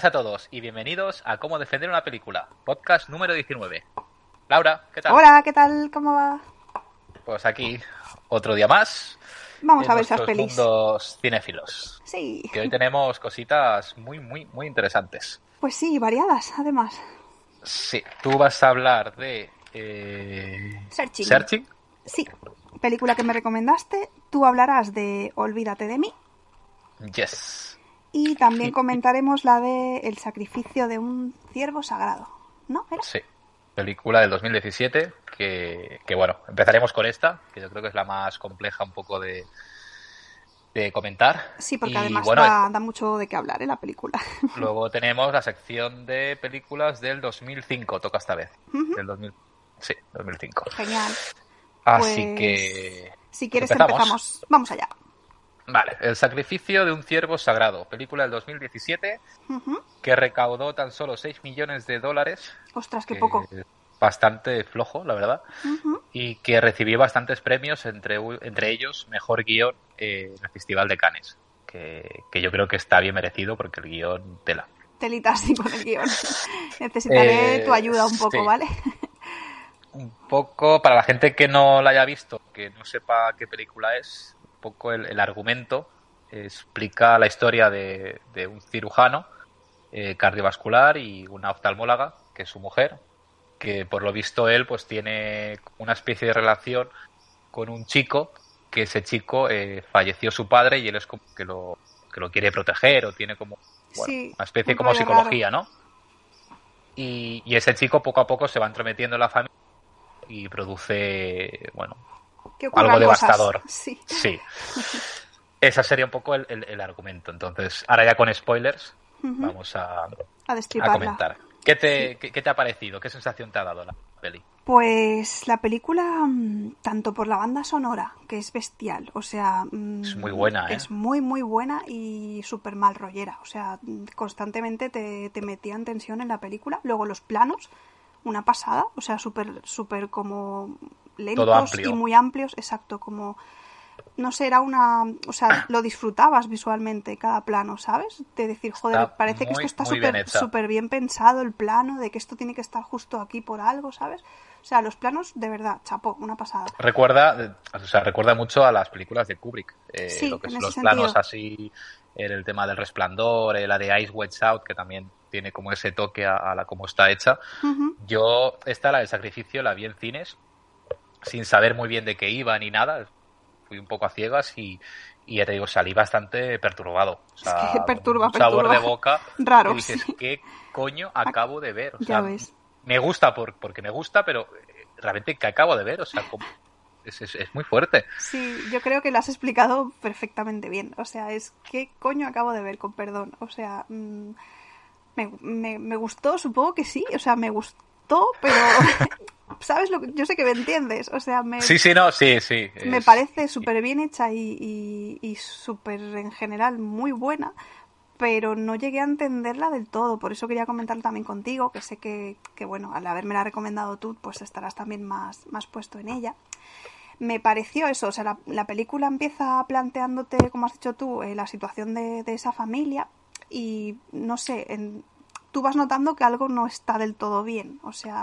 Buenas a todos y bienvenidos a Cómo defender una película, podcast número 19. Laura, ¿qué tal? Hola, ¿qué tal? ¿Cómo va? Pues aquí, otro día más. Vamos a ver esas pelis. mundos cinéfilos. Sí. Que hoy tenemos cositas muy, muy, muy interesantes. Pues sí, variadas, además. Sí, tú vas a hablar de... eh, Searching. Searching. Sí. Película que me recomendaste. Tú hablarás de Olvídate de mí. Yes. Y también comentaremos la de El sacrificio de un ciervo sagrado. ¿No? ¿Era? Sí. Película del 2017 que, que, bueno, empezaremos con esta, que yo creo que es la más compleja un poco de, de comentar. Sí, porque Y, además bueno, da, da mucho de qué hablar, ¿eh? La película. Luego tenemos la sección de películas del 2005, toca esta vez. Ujú. Del 2000, sí, 2005. Genial. Así Pues, que... Si quieres ¿Empezamos? empezamos. Vamos allá. Vale, El sacrificio de un ciervo sagrado, película del 2017 Ujú. que recaudó tan solo 6 millones de dólares. Ostras, qué que poco. Bastante flojo, la verdad. Y que recibió bastantes premios, entre, entre ellos Mejor Guión eh, en el Festival de Cannes. Que, que yo creo que está bien merecido porque el guion tela. Telitas sí con el guion. Necesitaré Eh, tu ayuda un poco, sí. ¿vale? un poco para la gente que no la haya visto, que no sepa qué película es, poco el, el argumento eh, explica la historia de, de un cirujano eh, cardiovascular y una oftalmóloga, que es su mujer, que por lo visto él pues tiene una especie de relación con un chico, que ese chico eh, falleció su padre y él es como que lo, que lo quiere proteger o tiene como bueno, Sí, una especie un como psicología, ¿no? Y, y ese chico poco a poco se va entrometiendo en la familia y produce, bueno, Que algo cosas. devastador. Sí. sí. Esa sería un poco el, el- el argumento. Entonces, ahora ya con spoilers, vamos a, A a comentar. ¿Qué te, qué, qué te ha parecido? ¿Qué sensación te ha dado la peli? Pues la película, mm, tanto por la banda sonora, que es bestial, o sea... mm, Es muy buena, ¿eh? Es muy, muy buena y súper mal rollera. O sea, mm, constantemente te, te metía en tensión en la película. Luego los planos, una pasada, o sea, súper, súper como lentos y muy amplios, exacto, como... No sé, era una... O sea, lo disfrutabas visualmente cada plano, ¿sabes? De decir, joder, Está parece que esto está súper bien pensado el plano, de que esto tiene que estar justo aquí por algo, ¿sabes? O sea, los planos, de verdad, chapo, una pasada. Recuerda, o sea, recuerda mucho a las películas de Kubrick. eh, Sí, lo que en son ese los planos así, el tema del resplandor, eh, la de Ice White Out, que también tiene como ese toque a, a la cómo está hecha. Yo, esta, la del sacrificio, la vi en cines, sin saber muy bien de qué iba ni nada. Fui un poco a ciegas y, y ya te digo, salí bastante perturbado. O sea, Es que perturba, un sabor perturba. de boca. Raro, que dices, sí. ¿qué coño acabo de ver? O Ya ves. me gusta por, porque me gusta, pero realmente, ¿qué acabo de ver? O sea, como- es, es- es muy fuerte. Sí, yo creo que lo has explicado perfectamente bien. O sea, es ¿qué coño acabo de ver, con perdón? O sea, mm, me, me- me gustó, supongo que sí. O sea, me gustó, pero... ¿Sabes lo que...? Yo sé que me entiendes. O sea, me, Sí, sí, no, sí, sí. me es- parece súper bien hecha y, y, y súper en general muy buena, pero no llegué a entenderla del todo. Por eso quería comentarlo también contigo, que sé que, que bueno, al haberme recomendado tú, pues estarás también más, más puesto en ella. Me pareció eso, o sea, la, la película empieza planteándote, como has dicho tú, eh, la situación de, de esa familia y no sé, en- tú vas notando que algo no está del todo bien, o sea,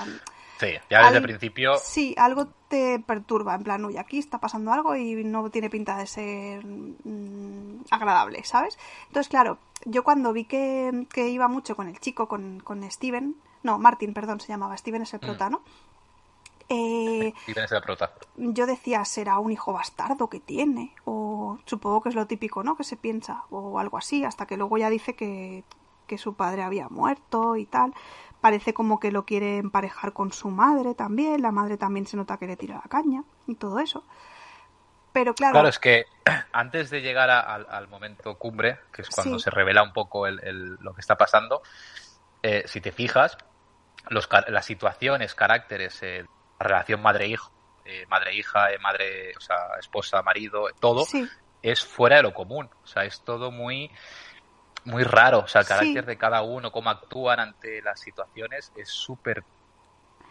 Sí, ya desde al- el principio. Sí, algo te perturba, en plan, uy, aquí está pasando algo y no tiene pinta de ser mm, agradable, ¿sabes? Entonces, claro, yo cuando vi que, que iba mucho con el chico, con, con Steven, no, Martin, perdón, se llamaba, Steven es el prota, ¿no? Eh, Y vienes de la prota. yo decía, será un hijo bastardo que tiene, o supongo que es lo típico, ¿no? Que se piensa, o algo así, hasta que luego ya dice que, que su padre había muerto y tal. Parece como que lo quiere emparejar con su madre también, la madre también se nota que le tira la caña y todo eso. Pero claro, Claro, es que antes de llegar a- al, al momento cumbre, que es cuando Sí. se revela un poco el- el- lo que está pasando, eh, si te fijas, los, las situaciones, caracteres, eh, la relación madre-hijo, eh, madre-hija, eh, madre, o sea, esposa, marido, todo, sí, es fuera de lo común. O sea, es todo muy, muy raro. O sea, el Sí. carácter de cada uno, cómo actúan ante las situaciones, es súper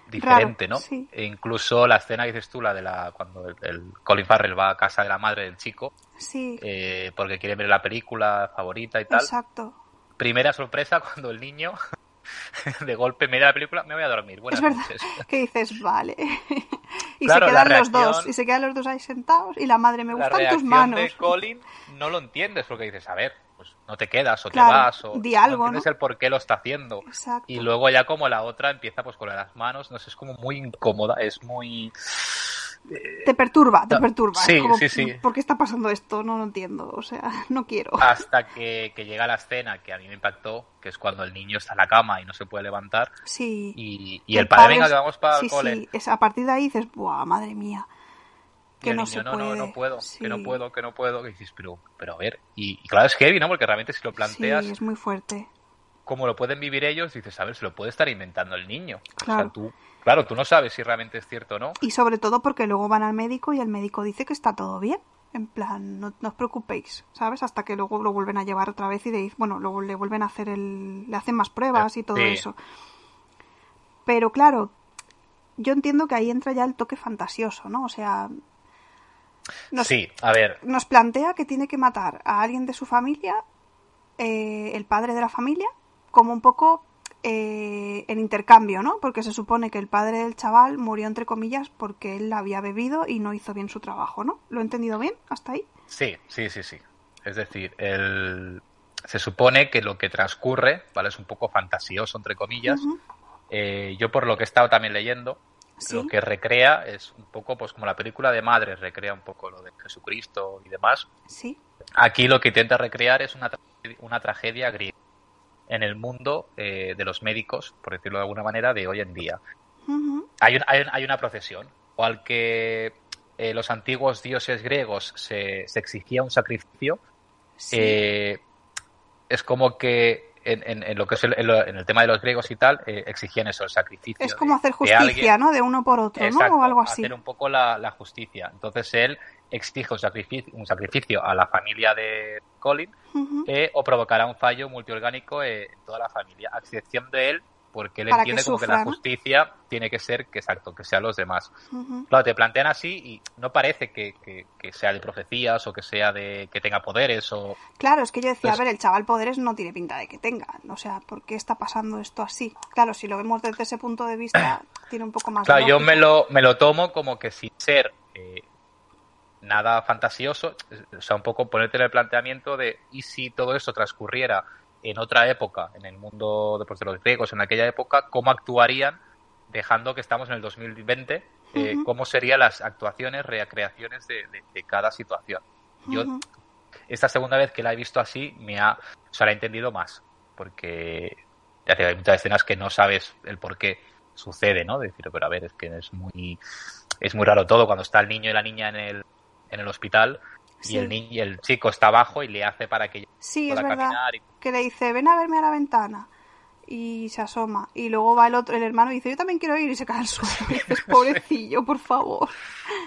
diferente, ¿no? sí. E incluso la escena que dices tú, la de la cuando el, el Colin Farrell va a casa de la madre del chico, sí, eh, porque quiere ver la película favorita y tal. exacto. primera sorpresa cuando el niño de golpe media la película me voy a dormir. Buenas es verdad noches. que dices, vale. y Claro, se quedan los dos, y se quedan los dos ahí sentados, y la madre, me La gustan tus manos. de Colin no lo entiendes porque dices, a ver, pues no te quedas o Claro, te vas o di algo, no entiendes ¿no? el por qué lo está haciendo. Exacto. Y luego ya como la otra empieza pues con las manos, no sé, es como muy incómoda, es muy... Te perturba, te perturba. sí, como, sí, sí. ¿Por qué está pasando esto? No lo entiendo. O sea, no quiero. Hasta que, que llega la escena que a mí me impactó, que es cuando el niño está en la cama y no se puede levantar Sí. y, y Que el padre, venga, es- que vamos para sí, el cole. Sí, es, a partir de ahí dices, ¡buah, madre mía! Y Que el no niño, se no, puede. no, no puedo, que no puedo, que no puedo. Y dices, pero, pero a ver. Y, y claro, es heavy, ¿no? Porque realmente si lo planteas, Sí, es muy fuerte. como lo pueden vivir ellos, dices, a ver, se lo puede estar inventando el niño. O Claro. sea, tú, claro, tú no sabes si realmente es cierto o no. Y sobre todo porque luego van al médico y el médico dice que está todo bien. En plan, no, no os preocupéis, ¿sabes? Hasta que luego lo vuelven a llevar otra vez y de, bueno, luego le vuelven a hacer el... le hacen más pruebas y todo Sí. eso. Pero claro, yo entiendo que ahí entra ya el toque fantasioso, ¿no? O sea, nos, Sí, a ver, nos plantea que tiene que matar a alguien de su familia, eh, el padre de la familia, como un poco eh, en intercambio, ¿no? Porque se supone que el padre del chaval murió entre comillas porque él había bebido y no hizo bien su trabajo, ¿no? ¿Lo he entendido bien hasta ahí? sí, sí, sí, sí. Es decir, el... se supone que lo que transcurre, ¿vale? Es un poco fantasioso, entre comillas. Eh, yo por lo que he estado también leyendo, Sí. lo que recrea es un poco, pues como la película de Madres recrea un poco lo de Jesucristo y demás. Sí. Aquí lo que intenta recrear es una, tra- una tragedia griega en el mundo eh, de los médicos, por decirlo de alguna manera, de hoy en día. Ujú, Hay, un- hay, hay una procesión, o al que eh, los antiguos dioses griegos se, se exigía un sacrificio, sí. eh, es como que en, en- en lo que es el, en lo- en el tema de los griegos y tal, eh, exigían eso, el sacrificio. es como de- hacer justicia. ¿no? De uno por otro, Exacto, ¿no? O algo así. hacer un poco la, la justicia. Entonces él exige un sacrificio, un sacrificio a la familia de Colin eh, o provocará un fallo multiorgánico eh, en toda la familia, a excepción de él, porque él Para que entiende como que la ¿no? justicia tiene que ser, que exacto, que sean los demás. Claro, te plantean así y no parece que, que- que sea de profecías o que sea de que tenga poderes o Claro, es que yo decía, Pues- a ver, el chaval poderes no tiene pinta de que tenga. O sea, ¿por qué está pasando esto así? Claro, si lo vemos desde ese punto de vista, tiene un poco más de Claro, yo me lo, me lo tomo como que sin ser eh, nada fantasioso, o sea, un poco ponerte en el planteamiento de ¿y si todo esto transcurriera en otra época, en el mundo de, pues, de los griegos, en aquella época, cómo actuarían, dejando que estamos en el 2020, eh, Ujú. cómo serían las actuaciones, recreaciones de, de- de cada situación? Yo, esta segunda vez que la he visto así, me ha, o sea, la he entendido más, porque ya te digo, hay muchas escenas que no sabes el por qué sucede, ¿no? Decir, pero a ver, es que es muy, es muy raro todo cuando está el niño y la niña en el, en el hospital Sí. y el niño, y el chico está abajo y le hace para que Sí, es pueda verdad. caminar y Que le dice, ven a verme a la ventana. Y se asoma. Y luego va el otro, el hermano, y dice, yo también quiero ir. Y se cae al suelo. Y dices, pobrecillo, por favor.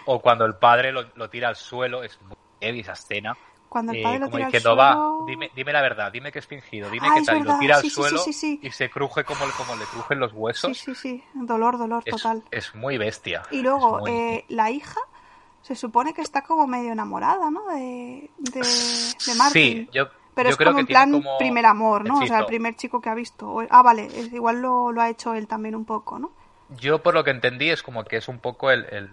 o cuando el padre lo, lo tira al suelo, es muy heavy esa escena. Cuando el eh, padre lo como tira al diciendo, suelo... va, dime, dime la verdad, dime que es fingido, dime Ah, que es tal, y lo tira al sí, sí, sí, suelo sí, sí. y se cruje como, como le crujen los huesos. Sí, sí, sí. Dolor, dolor, Es, total. es muy bestia. Y luego, Es muy- eh, la hija se supone que está como medio enamorada, ¿no? De, de, de Martin. Sí, yo, Pero yo es creo como que en plan como primer amor, ¿no? O sea, el primer chico que ha visto. Ah, vale, es- igual lo, lo ha hecho él también un poco, ¿no? Yo por lo que entendí es como que es un poco el, el-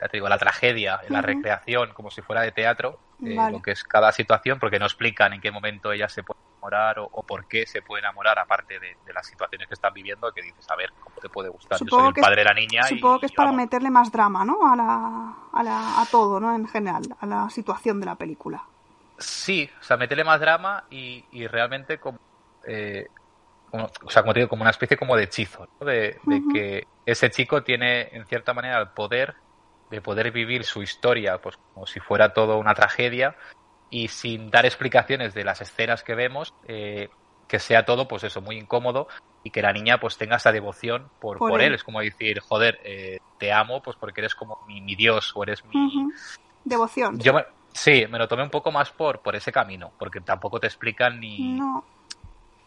ya te digo, la tragedia, la recreación, como si fuera de teatro, eh, Vale. lo que es cada situación, porque no explican en qué momento ella se puede enamorar o, o por qué se puede enamorar, aparte de, de las situaciones que están viviendo, que dices, a ver, ¿cómo te puede gustar? Yo Supongo soy el que padre de la niña y- Supongo que es para vamos. meterle más drama, ¿no? A, la, a, la, a todo, ¿no? En general, a la situación de la película. Sí, o sea, meterle más drama y, y realmente como, eh, como- o sea, como te digo, como una especie como de hechizo, ¿no? de, que ese chico tiene en cierta manera el poder de poder vivir su historia pues como si fuera todo una tragedia y sin dar explicaciones de las escenas que vemos, eh, que sea todo pues eso, muy incómodo y que la niña pues tenga esa devoción por, Por por, él. él. Es como decir, joder, eh, te amo pues porque eres como mi, mi Dios o eres mi. Devoción. yo me- sí, me lo tomé un poco más por, por ese camino, porque tampoco te explican ni... No.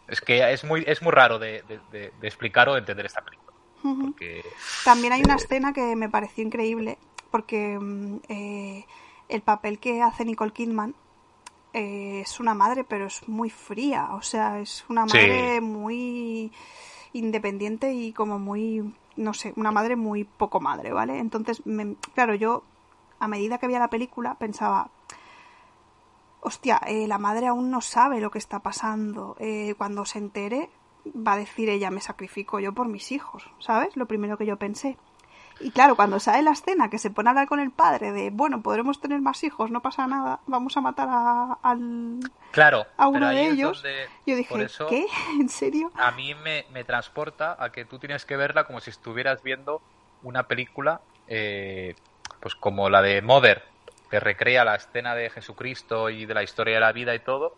Es que es muy, es muy raro de, de- de- de explicar o de entender esta película. Porque También hay una escena que me pareció increíble porque mm, eh, el papel que hace Nicole Kidman eh, es una madre, pero es muy fría. O sea, es una madre muy independiente y como muy, no sé, una madre muy poco madre, ¿vale? Entonces, claro, yo a medida que veía la película pensaba, hostia, eh, la madre aún no sabe lo que está pasando. Eh, cuando se entere, va a decir ella, me sacrifico yo por mis hijos, ¿sabes? Lo primero que yo pensé. Y claro, cuando sale la escena que se pone a hablar con el padre de, bueno, podremos tener más hijos, no pasa nada, vamos a matar a, al, claro, a uno de ellos, yo dije, ¿qué? ¿En serio? A mí me, me, transporta a que tú tienes que verla como si estuvieras viendo una película, eh, pues como la de Mother, que recrea la escena de Jesucristo y de la historia de la vida y todo.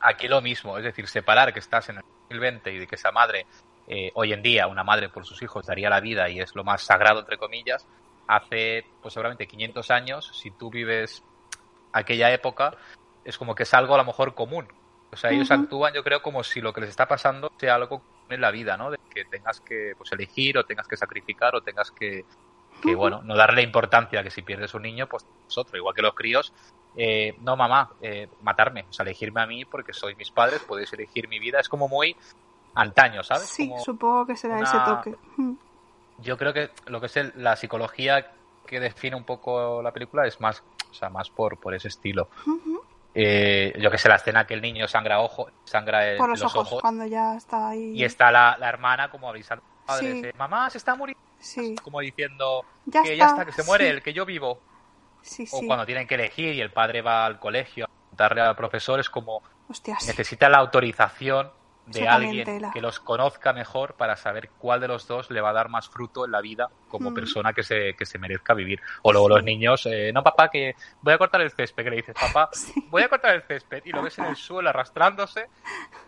Aquí lo mismo, es decir, separar que estás en el 2020 y de que esa madre eh, hoy en día una madre por sus hijos daría la vida y es lo más sagrado, entre comillas, hace pues seguramente 500 años, si tú vives aquella época, es como que es algo a lo mejor común. O sea, ellos actúan, yo creo, como si lo que les está pasando sea algo en la vida, ¿no? De que tengas que pues, elegir o tengas que sacrificar o tengas que, que bueno, no darle importancia que si pierdes un niño, pues es otro. Igual que los críos, eh, no mamá, eh, matarme, o sea, elegirme a mí porque soy mis padres, podéis elegir mi vida. Es como muy antaño, ¿sabes? Sí, supongo que será ese toque. Mm. Yo creo que lo que es la psicología que define un poco la película es más, o sea, más por, por ese estilo. eh, yo que sé, la escena que el niño sangra ojo, sangra por los, ojos, cuando ya está ahí. Y está la, hermana como avisando a padre, mamá, se está muriendo. Sí. Como diciendo que ya está, que se muere el que yo vivo. Sí, o cuando tienen que elegir y el padre va al colegio a darle al profesor, es como necesita la autorización de alguien que los conozca mejor para saber cuál de los dos le va a dar más fruto en la vida como mm. persona que se, que se merezca vivir. O luego los niños, eh, no papá, que voy a cortar el césped, que le dices, papá, voy a cortar el césped, y lo ves en el suelo arrastrándose,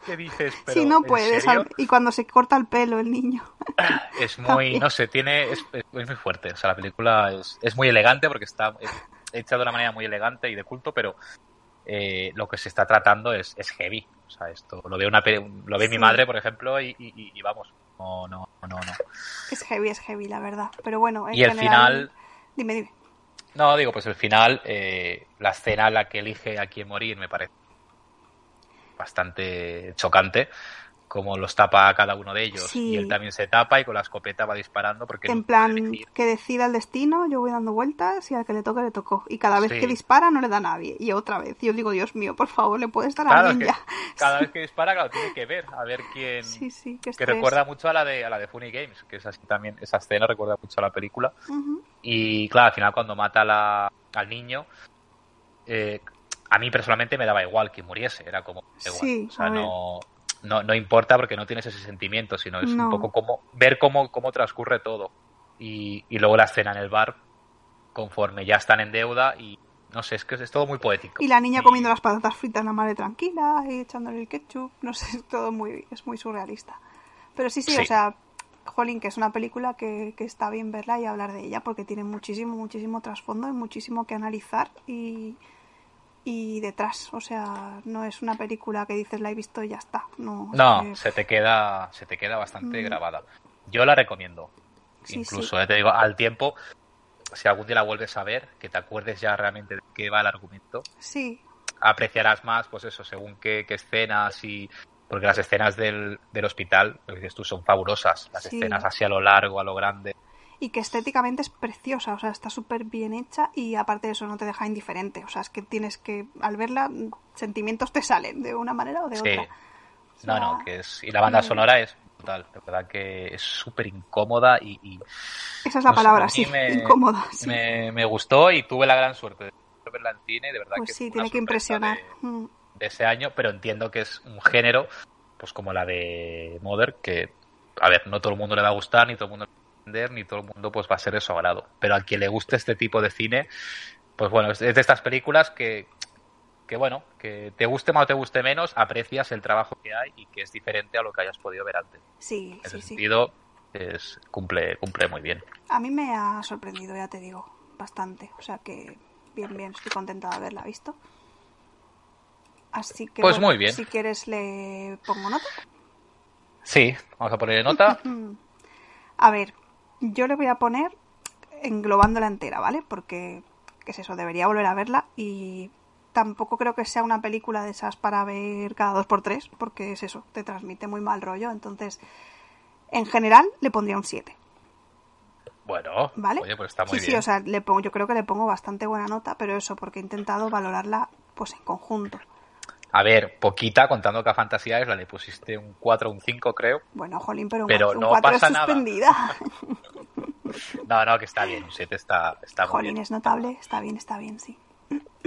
que dices, pero... Sí, no puedes, y cuando se corta el pelo el niño. Es muy, no sé, tiene, es, muy fuerte, o sea, la película es, es muy elegante porque está hecha de una manera muy elegante y de culto, pero eh, lo que se está tratando es, es heavy. O sea, esto lo ve, una, lo ve mi madre, por ejemplo, y, vamos, no, no, no, no. Es heavy, es heavy, la verdad. Pero bueno, en y el final... Dime, dime. No, digo, pues el final, eh, la escena en la que elige a quién morir me parece bastante chocante como los tapa a cada uno de ellos. Y él también se tapa y con la escopeta va disparando porque... En plan, que decida el destino, yo voy dando vueltas y al que le toque le tocó. Y cada vez que dispara no le da a nadie. Y otra vez. Yo digo, Dios mío, por favor, le puedes dar a alguien ya. Cada vez que dispara, claro, tiene que ver, a ver quién... Sí, sí, que, que recuerda mucho a la de a la de Funny Games, que es así también, esa escena recuerda mucho a la película. Y claro, al final cuando mata la, al niño... Eh, a mí personalmente me daba igual que muriese, era como igual. o sea, no, no, no importa porque no tienes ese sentimiento, sino es un poco como ver cómo, cómo transcurre todo. Y, y, luego la escena en el bar, conforme ya están en deuda y no sé, es que es todo muy poético. Y la niña comiendo las patatas fritas la madre tranquila y echándole el ketchup, no sé, es todo muy, es muy surrealista. Pero sí, sí, o sea, Jolín, que es una película que, que está bien verla y hablar de ella porque tiene muchísimo, muchísimo trasfondo y muchísimo que analizar y, y detrás. O sea, no es una película que dices la he visto y ya está. No, no se te queda, se te queda bastante mm. grabada. Yo la recomiendo. Incluso, eh, te digo, al tiempo, si algún día la vuelves a ver, que te acuerdes ya realmente de qué va el argumento. Sí. Apreciarás más, pues eso, según qué, escenas y. Porque las escenas del, del hospital, lo que dices tú, son fabulosas. Las escenas así a lo largo, a lo grande y que estéticamente es preciosa, o sea, está súper bien hecha y aparte de eso no te deja indiferente, o sea, es que tienes que, al verla, sentimientos te salen de una manera o de otra. no, no, que es, y la banda sonora es brutal, de verdad que es súper incómoda y, Esa es la palabra, sí, incómoda. Me, gustó y tuve la gran suerte de verla en cine, de verdad pues que sí, tiene que impresionar. Mm. De, ese año, pero entiendo que es un género, pues como la de Mother, que, a ver, no todo el mundo le va a gustar, ni todo el mundo ni todo el mundo pues va a ser de su agrado. Pero a quien le guste este tipo de cine, pues bueno, es de estas películas que, que bueno, que te guste más o te guste menos, aprecias el trabajo que hay y que es diferente a lo que hayas podido ver antes. Sí, en ese sentido, es, cumple, cumple muy bien. A mí me ha sorprendido, ya te digo, bastante. O sea que bien, bien, estoy contenta de haberla visto. Así que, pues muy bien. si quieres, le pongo nota. Sí, vamos a ponerle nota. a ver, yo le voy a poner englobándola entera, ¿vale? Porque, ¿qué es eso? Debería volver a verla y tampoco creo que sea una película de esas para ver cada dos por tres, porque es eso, te transmite muy mal rollo. Entonces, en general, le pondría un 7. Bueno, ¿Vale? oye, pues está muy sí, bien. sí, o sea, le pongo, yo creo que le pongo bastante buena nota, pero eso, porque he intentado valorarla pues en conjunto. A ver, poquita, contando que a Fantasía es la le pusiste un 4 un 5, creo. Bueno, jolín, pero un, Pero un no 4 es pasa nada. suspendida. No, no, que está bien, un 7 está, está muy jolín, bien. es notable, está bien, está bien, sí.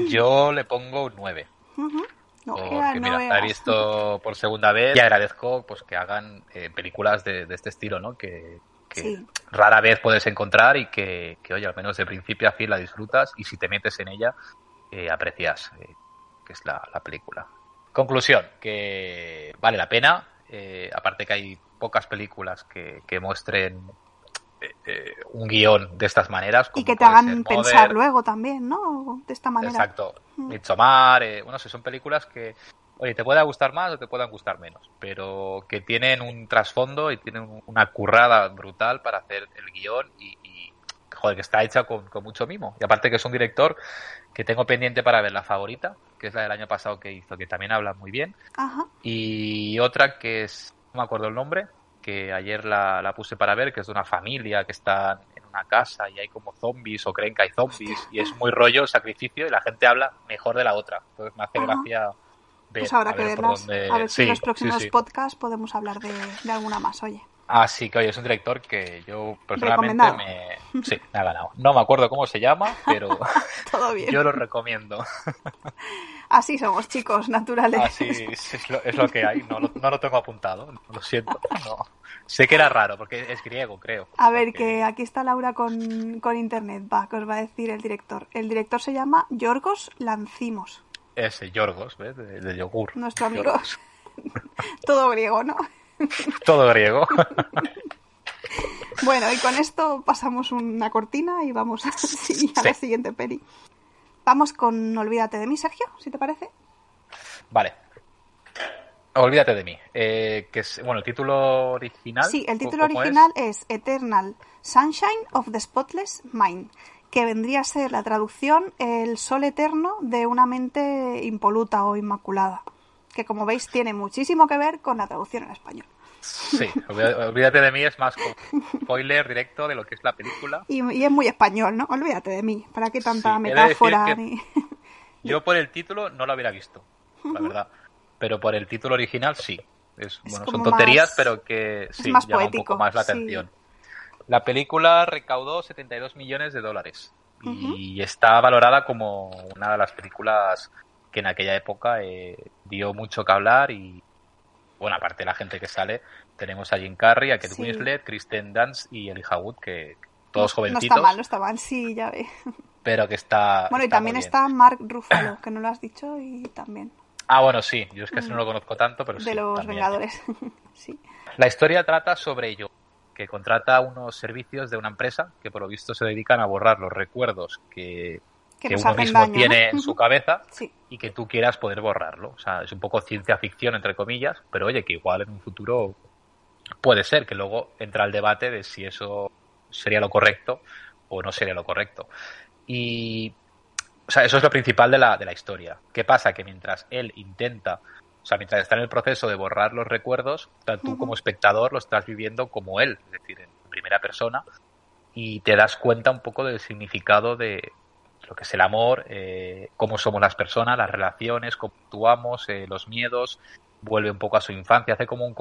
Yo le pongo un 9. Ujú. No Porque, no mira, la he visto por segunda vez y agradezco pues que hagan eh, películas de, de este estilo, ¿no? Que, que Sí. rara vez puedes encontrar y que, que, oye, al menos de principio a fin la disfrutas y si te metes en ella, eh, aprecias eh, que es la, la película. Conclusión, que vale la pena, eh, aparte que hay pocas películas que, que muestren eh, eh, un guion de estas maneras. Y que te hagan pensar Mother, luego también, ¿no? De esta manera. Exacto. Mm. Midsommar, eh, bueno, sí, son películas que, oye, te pueden gustar más o te puedan gustar menos, pero que tienen un trasfondo y tienen un- una currada brutal para hacer el guion y, y, joder, que está hecha con, con mucho mimo. Y aparte que es un director que tengo pendiente para ver la favorita, que es la del año pasado que hizo, que también habla muy bien, Ajá. y otra que es, no me acuerdo el nombre, que ayer la, la puse para ver, que es de una familia que está en una casa y hay como zombies o creen que hay zombies y es muy rollo el sacrificio y la gente habla mejor de la otra. Entonces me hace Ajá. gracia ver, Pues habrá a que ver verlas. dónde- A ver si Sí, en los sí, próximos sí. podcasts podemos hablar de, de alguna más, oye. Así que, oye, es un director que yo personalmente me, sí, me ha ganado. No me acuerdo cómo se llama, pero Todo bien. yo lo recomiendo. Así somos, chicos, naturales. Así es, es lo, es lo que hay. No lo, no lo tengo apuntado, lo siento. No. Sé que era raro, porque es griego, creo. A ver, Porque- que aquí está Laura con, con internet, va, que os va a decir el director. El director se llama Yorgos Lancimos, Ese, Yorgos, ¿ves? De, de yogur. nuestro amigo. Yorgos. Todo griego, ¿no? Todo griego. Bueno, y con esto pasamos una cortina y vamos a, sí, a la siguiente peli. Vamos con Olvídate de mí, Sergio, si te parece. vale. Olvídate de mí. Eh, que es, bueno, el título original. Sí, el título ¿cómo es? original es? Eternal Sunshine of the Spotless Mind, que vendría a ser la traducción El sol eterno de una mente impoluta o inmaculada, que como veis tiene muchísimo que ver con la traducción en español. Sí, olvídate, de mí es más como spoiler directo de lo que es la película. Y, y es muy español, ¿no? Olvídate de mí, ¿para qué tanta Sí, de metáfora? que- ni- Yo por el título no lo hubiera visto, la verdad. Pero por el título original sí. Es, Es bueno, son tonterías, más- pero que sí, más llama un poético, poco más la sí. atención. La película recaudó 72 millones de dólares y está valorada como una de las películas que en aquella época eh, dio mucho que hablar y, bueno, aparte de la gente que sale, tenemos a Jim Carrey, a Kate Sí. Winslet, Kristen Dunst y Elijah Wood, que todos No jovencitos, está mal, no está mal, sí, ya ve. pero que está Bueno, y está también está Mark Ruffalo, que no lo has dicho, y también Ah, bueno, sí, yo es que ese no lo conozco tanto, pero de sí. los también. Vengadores. sí. La historia trata sobre ello, que contrata unos servicios de una empresa que por lo visto se dedican a borrar los recuerdos que, Que que uno mismo daño, ¿no? tiene en su cabeza Sí. y que tú quieras poder borrarlo. O sea, es un poco ciencia ficción, entre comillas, pero oye, que igual en un futuro puede ser, que luego entra el debate de si eso sería lo correcto o no sería lo correcto. Y, o sea, eso es lo principal de la, de la historia. ¿Qué pasa? Que mientras él intenta, o sea, mientras está en el proceso de borrar los recuerdos, tú como espectador lo estás viviendo como él, es decir, en primera persona, y te das cuenta un poco del significado de lo que es el amor, eh, cómo somos las personas, las relaciones, cómo actuamos, eh, los miedos, vuelve un poco a su infancia, hace como un,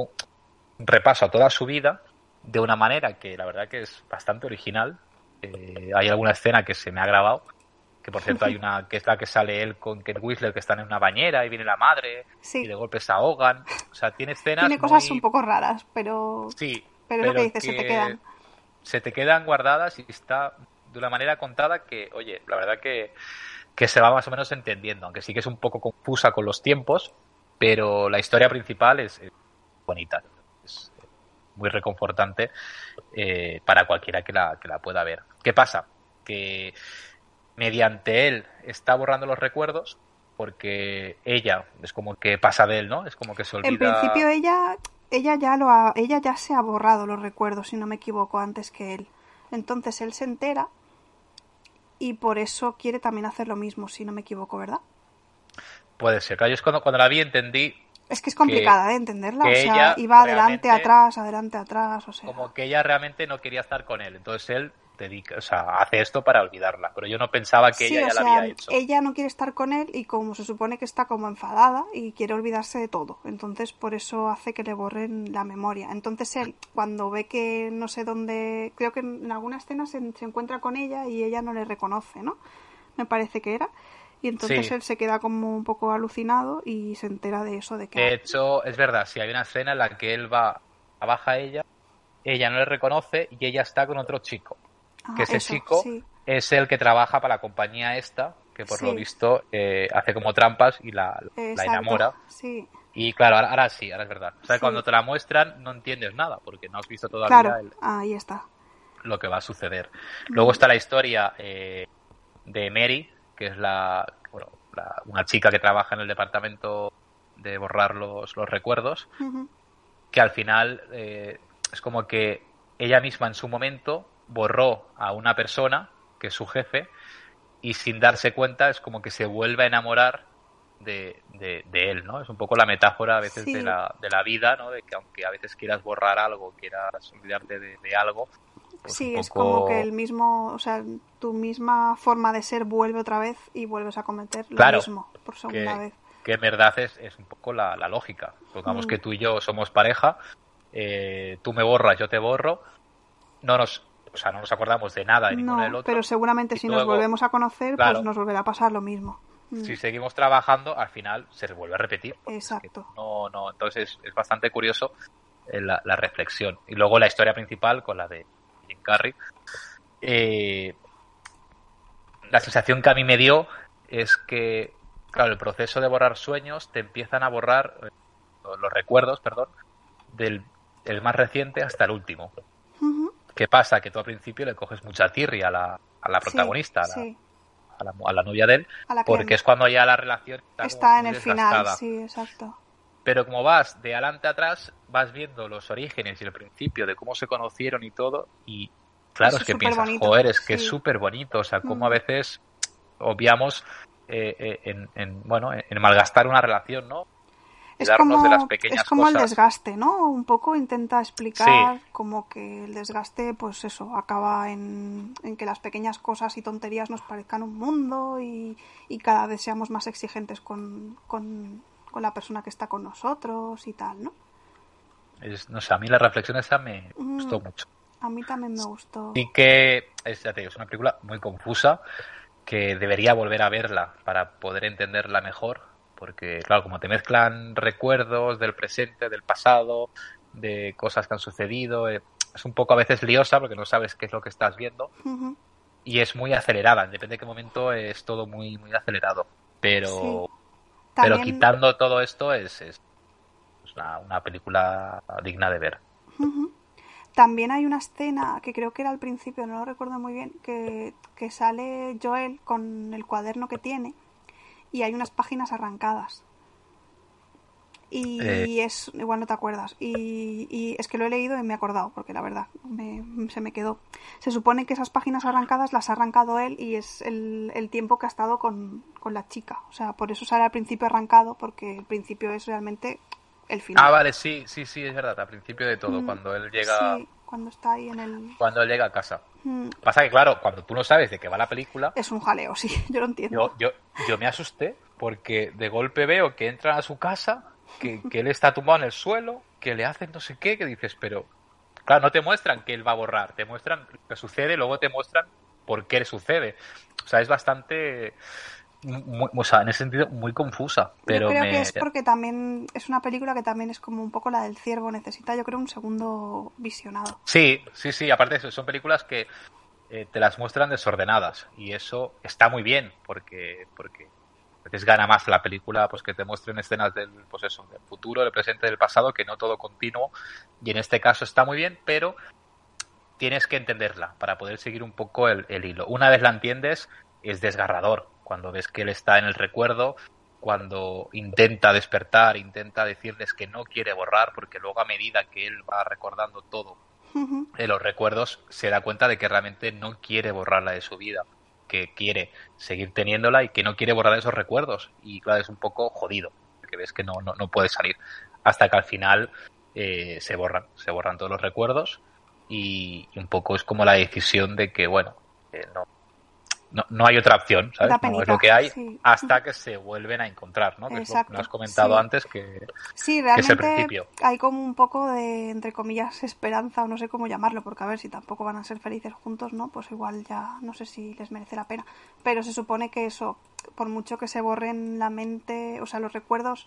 repaso a toda su vida de una manera que la verdad que es bastante original. Eh, hay alguna escena que se me ha grabado, que por cierto hay una que es la que sale él con Kate Whistler que están en una bañera y viene la madre Sí. y de golpe se ahogan. O sea, tiene escenas Tiene cosas muy- un poco raras, pero, Sí, pero es lo que dices, se te quedan. se te quedan guardadas y está de una manera contada que, oye, la verdad que, que se va más o menos entendiendo, aunque sí que es un poco confusa con los tiempos, pero la historia principal es, es bonita, es muy reconfortante eh, para cualquiera que la, que la pueda ver. ¿Qué pasa? Que mediante él está borrando los recuerdos porque ella es como que pasa de él, ¿no? Es como que se olvida. En principio ella, ella ya lo ha- ella ya se ha borrado los recuerdos, si no me equivoco, antes que él. Entonces él se entera y por eso quiere también hacer lo mismo, si no me equivoco, ¿verdad? Puede ser. Claro, yo es cuando, cuando la vi entendí Es que es complicada de entenderla, o sea, iba adelante, atrás, adelante, atrás, o sea... como que ella realmente no quería estar con él. Entonces él dedica, o sea, hace esto para olvidarla. Pero yo no pensaba que Sí, ella ya sea, la había hecho. ella no quiere estar con él y como se supone que está como enfadada y quiere olvidarse de todo. Entonces por eso hace que le borren la memoria. Entonces él, cuando ve que no sé dónde, creo que en alguna escena se, se encuentra con ella y ella no le reconoce, ¿no? Me parece que era. Y entonces Sí. él se queda como un poco alucinado y se entera de eso, de que... De hecho, es verdad, sí, hay una escena en la que él va, baja a ella, ella no le reconoce y ella está con otro chico. Ah, que ese eso, chico sí. es el que trabaja para la compañía esta, que por lo visto eh, hace como trampas y la, enamora. Sí, Y claro, ahora, ahora sí, ahora es verdad. O sea, cuando te la muestran no entiendes nada, porque no has visto todavía claro, el- ahí está. lo que va a suceder. Luego está la historia eh, de Mary, que es la, bueno, la- una chica que trabaja en el departamento de borrar los, los recuerdos, que al final eh, es como que ella misma en su momento borró a una persona, que es su jefe, y sin darse cuenta es como que se vuelve a enamorar de, de- de él, ¿no? Es un poco la metáfora a veces Sí. de, la, de la vida, ¿no? De que aunque a veces quieras borrar algo, quieras olvidarte de, de algo, pues Sí, es como que el mismo, o sea, tu misma forma de ser vuelve otra vez y vuelves a cometer lo Claro, mismo por segunda que, vez. que en verdad es, es un poco la, la lógica. Supongamos Mm. que tú y yo somos pareja, eh, tú me borras, yo te borro, no nos, o sea, no nos acordamos de nada de ninguno No, del otro. pero seguramente si nos volvemos a conocer, Claro. pues nos volverá a pasar lo mismo. Mm, Si seguimos trabajando, al final se vuelve a repetir. porque es que Exacto. no, no, entonces es bastante curioso eh, la, la reflexión. Y luego la historia principal con la de Jim Carrey. Eh, la sensación que a mí me dio es que, claro, el proceso de borrar sueños te empiezan a borrar eh, los recuerdos, perdón, del el más reciente hasta el último. Ujú. ¿Qué pasa? Que tú al principio le coges mucha tirria a la, a la Sí, protagonista, a, la, sí, a, la, a la novia de él, porque es cuando ya la relación está, como está en el final, sí, exacto. Pero como vas de adelante atrás, vas viendo los orígenes y el principio de cómo se conocieron y todo, y claro, Eso es que piensas, joder, es que es súper bonito, o sea, cómo Mm. a veces obviamos eh, eh, en, en, bueno, en malgastar una relación, ¿no? Es como, de las pequeñas es como el cosas. desgaste, ¿no? Un poco intenta explicar como que el desgaste, pues eso, acaba en, en que las pequeñas cosas y tonterías nos parezcan un mundo y, y cada vez seamos más exigentes con, con, con la persona que está con nosotros y tal, ¿no? Es, no sé, a mí la reflexión esa me Mm. gustó mucho. A mí también me gustó. Sí que es, ya te digo, es una película muy confusa que debería volver a verla para poder entenderla mejor porque claro, como te mezclan recuerdos del presente, del pasado, de cosas que han sucedido, eh, es un poco a veces liosa porque no sabes qué es lo que estás viendo y es muy acelerada, depende de qué momento es todo muy muy acelerado, pero Sí. pero quitando todo esto es, es una, una película digna de ver. También hay una escena que creo que era al principio, no lo recuerdo muy bien, que, que sale Joel con el cuaderno que tiene y hay unas páginas arrancadas. Y Eh. es, igual no te acuerdas, y, y es que lo he leído y me he acordado, porque la verdad me- se me quedó. Se supone que esas páginas arrancadas las ha arrancado él y es el, el tiempo que ha estado con, con la chica. O sea, por eso sale al principio arrancado, porque el principio es realmente el final. Ah, vale, sí, sí, sí, es verdad, al principio de todo, Mm, cuando él llega Sí, cuando está ahí en el... cuando él llega a casa. Mm, Pasa que, claro, cuando tú no sabes de qué va la película, Es un jaleo, sí, yo lo entiendo. yo, yo, yo me asusté porque de golpe veo que entran a su casa, que, que él está tumbado en el suelo, que le hacen no sé qué, que dices, pero claro, no te muestran que él va a borrar, te muestran lo que sucede, luego te muestran por qué le sucede. O sea, es bastante, muy- o sea, en ese sentido, muy confusa. Pero yo creo me, que es porque también es una película que también es como un poco la del ciervo, necesita yo creo un segundo visionado. Sí, sí, sí, aparte de eso, son películas que eh, te las muestran desordenadas y eso está muy bien porque porque a veces gana más la película pues que te muestren escenas del pues eso, del futuro, del presente, del pasado, que no todo continuo y en este caso está muy bien, pero tienes que entenderla para poder seguir un poco el, el hilo. Una vez la entiendes es desgarrador cuando ves que él está en el recuerdo cuando intenta despertar, intenta decirles que no quiere borrar, porque luego a medida que él va recordando todo en los recuerdos se da cuenta de que realmente no quiere borrarla de su vida. que quiere seguir teniéndola y que no quiere borrar esos recuerdos. Y claro, es un poco jodido, porque ves que no, no, no puede salir. Hasta que al final eh, se borran, se borran todos los recuerdos y, y un poco es como la decisión de que, bueno, eh, no, no, no hay otra opción, ¿sabes? Da No es lo que hay sí. hasta que se vuelven a encontrar, ¿no? Que es lo que has comentado sí. antes, que, Sí, que es el realmente principio. hay como un poco de, entre comillas, esperanza, o no sé cómo llamarlo, porque a ver, si tampoco van a ser felices juntos, ¿no? Pues igual ya no sé si les merece la pena. Pero se supone que eso, por mucho que se borren la mente, o sea, los recuerdos,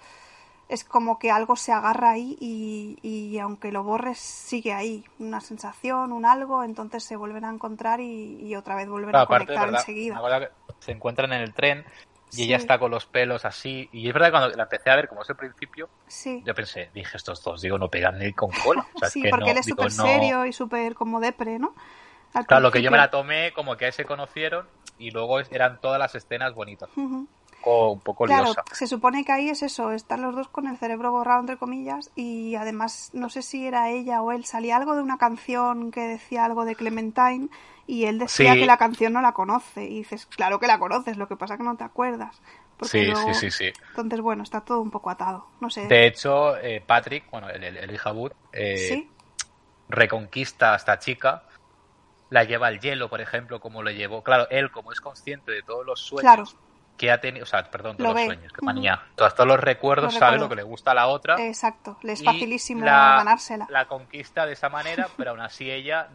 es como que algo se agarra ahí y, y aunque lo borres, sigue ahí. Una sensación, un algo, entonces se vuelven a encontrar y, y otra vez vuelven Claro, a aparte, conectar ¿verdad? enseguida. Se encuentran en el tren y Sí. ella está con los pelos así. Y es verdad que cuando la empecé a ver, como es el principio, Sí. yo pensé, dije, estos dos, digo, no pegan ni con cola. O sea, es sí, que porque no, él es súper no- serio y súper como depre, ¿no? Al Claro, lo que yo me la tomé como que ahí se conocieron y luego eran todas las escenas bonitas. Poco, un poco Claro, liosa. se supone que ahí es eso, están los dos con el cerebro borrado, entre comillas, y además, no sé si era ella o él, salía algo de una canción que decía algo de Clementine, y él decía Sí. que la canción no la conoce, y dices, claro que la conoces, lo que pasa que no te acuerdas. Porque Sí, luego- sí, sí, sí. Entonces, bueno, está todo un poco atado, no sé. De hecho, eh, Patrick, bueno, el, el, eh, Sí, reconquista a esta chica, la lleva al hielo, por ejemplo, como lo llevó. Claro, él, como es consciente de todos los sueños claro, que ha tenido, o sea, perdón, Lo todos los ve. sueños, que manía, todos, todos los recuerdos, Los sabe lo que le gusta a la otra. exacto, le es facilísimo la- ganársela. La conquista de esa manera, pero aún así ella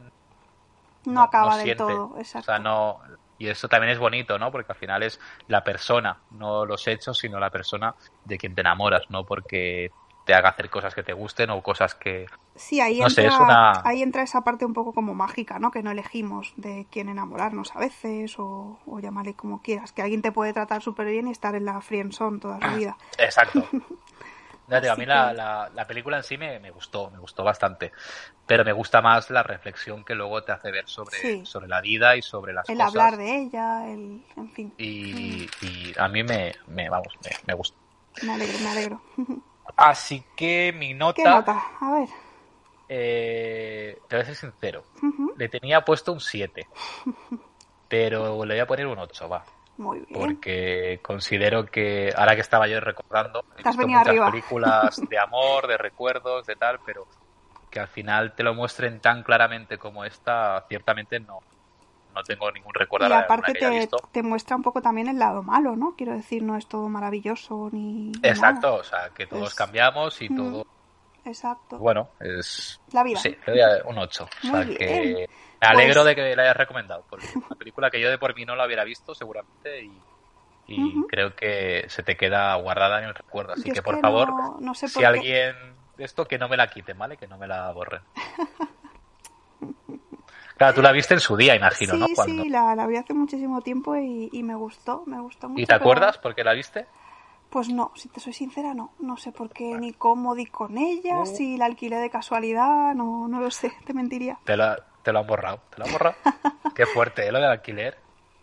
no, acaba del siente. todo, exacto. O sea, no. Y eso también es bonito, ¿no? Porque al final es la persona, no los hechos, sino la persona de quien te enamoras, no porque te haga hacer cosas que te gusten o cosas que. Sí, ahí, No sé, entra, es una- ahí entra esa parte un poco como mágica, ¿no? Que no elegimos de quién enamorarnos a veces o, o llamarle como quieras. Que alguien te puede tratar súper bien y estar en la friendzone toda su vida. Exacto. A mí la, que- la- la película en sí me, me gustó, me gustó bastante. Pero me gusta más la reflexión que luego te hace ver sobre, Sí. sobre la vida y sobre las El cosas. hablar de ella, el... En fin, y, y a mí me, me vamos, me, me gustó. me alegro, me alegro. Así que mi nota, ¿Qué nota? A ver. eh, te voy a ser sincero, le tenía puesto un 7, pero le voy a poner un 8, va. Muy bien. Porque considero que, ahora que estaba yo recordando, he visto muchas arriba. películas de amor, de recuerdos, de tal, pero que al final te lo muestren tan claramente como esta, ciertamente no, no tengo ningún recuerdo Y de aparte que haya te, visto. te muestra un poco también el lado malo, ¿no? Quiero decir, no es todo maravilloso ni... Exacto, nada. o sea, que todos cambiamos y Mm. todo, Exacto. bueno, es... La vida. Sí, le doy un 8. O sea, que me alegro Pues- de que la hayas recomendado, porque es una película que yo de por mí no la hubiera visto seguramente y, creo que se te queda guardada en el recuerdo. Así Yo que por que favor, no- no sé si qué. alguien de esto, que no me la quiten, ¿vale? Que no me la borren. Claro, tú la viste en su día, imagino, sí, ¿no? Cuando... sí, la, la vi hace muchísimo tiempo y, y me gustó, me gustó mucho. ¿Y te pero- acuerdas por qué la viste? Pues no, si te soy sincera, no. No sé por qué, ni cómo di con ella, No. si la alquilé de casualidad, no, no lo sé, te mentiría. Te, la, te lo han borrado, te lo han borrado. qué fuerte, ¿eh? Lo del alquiler.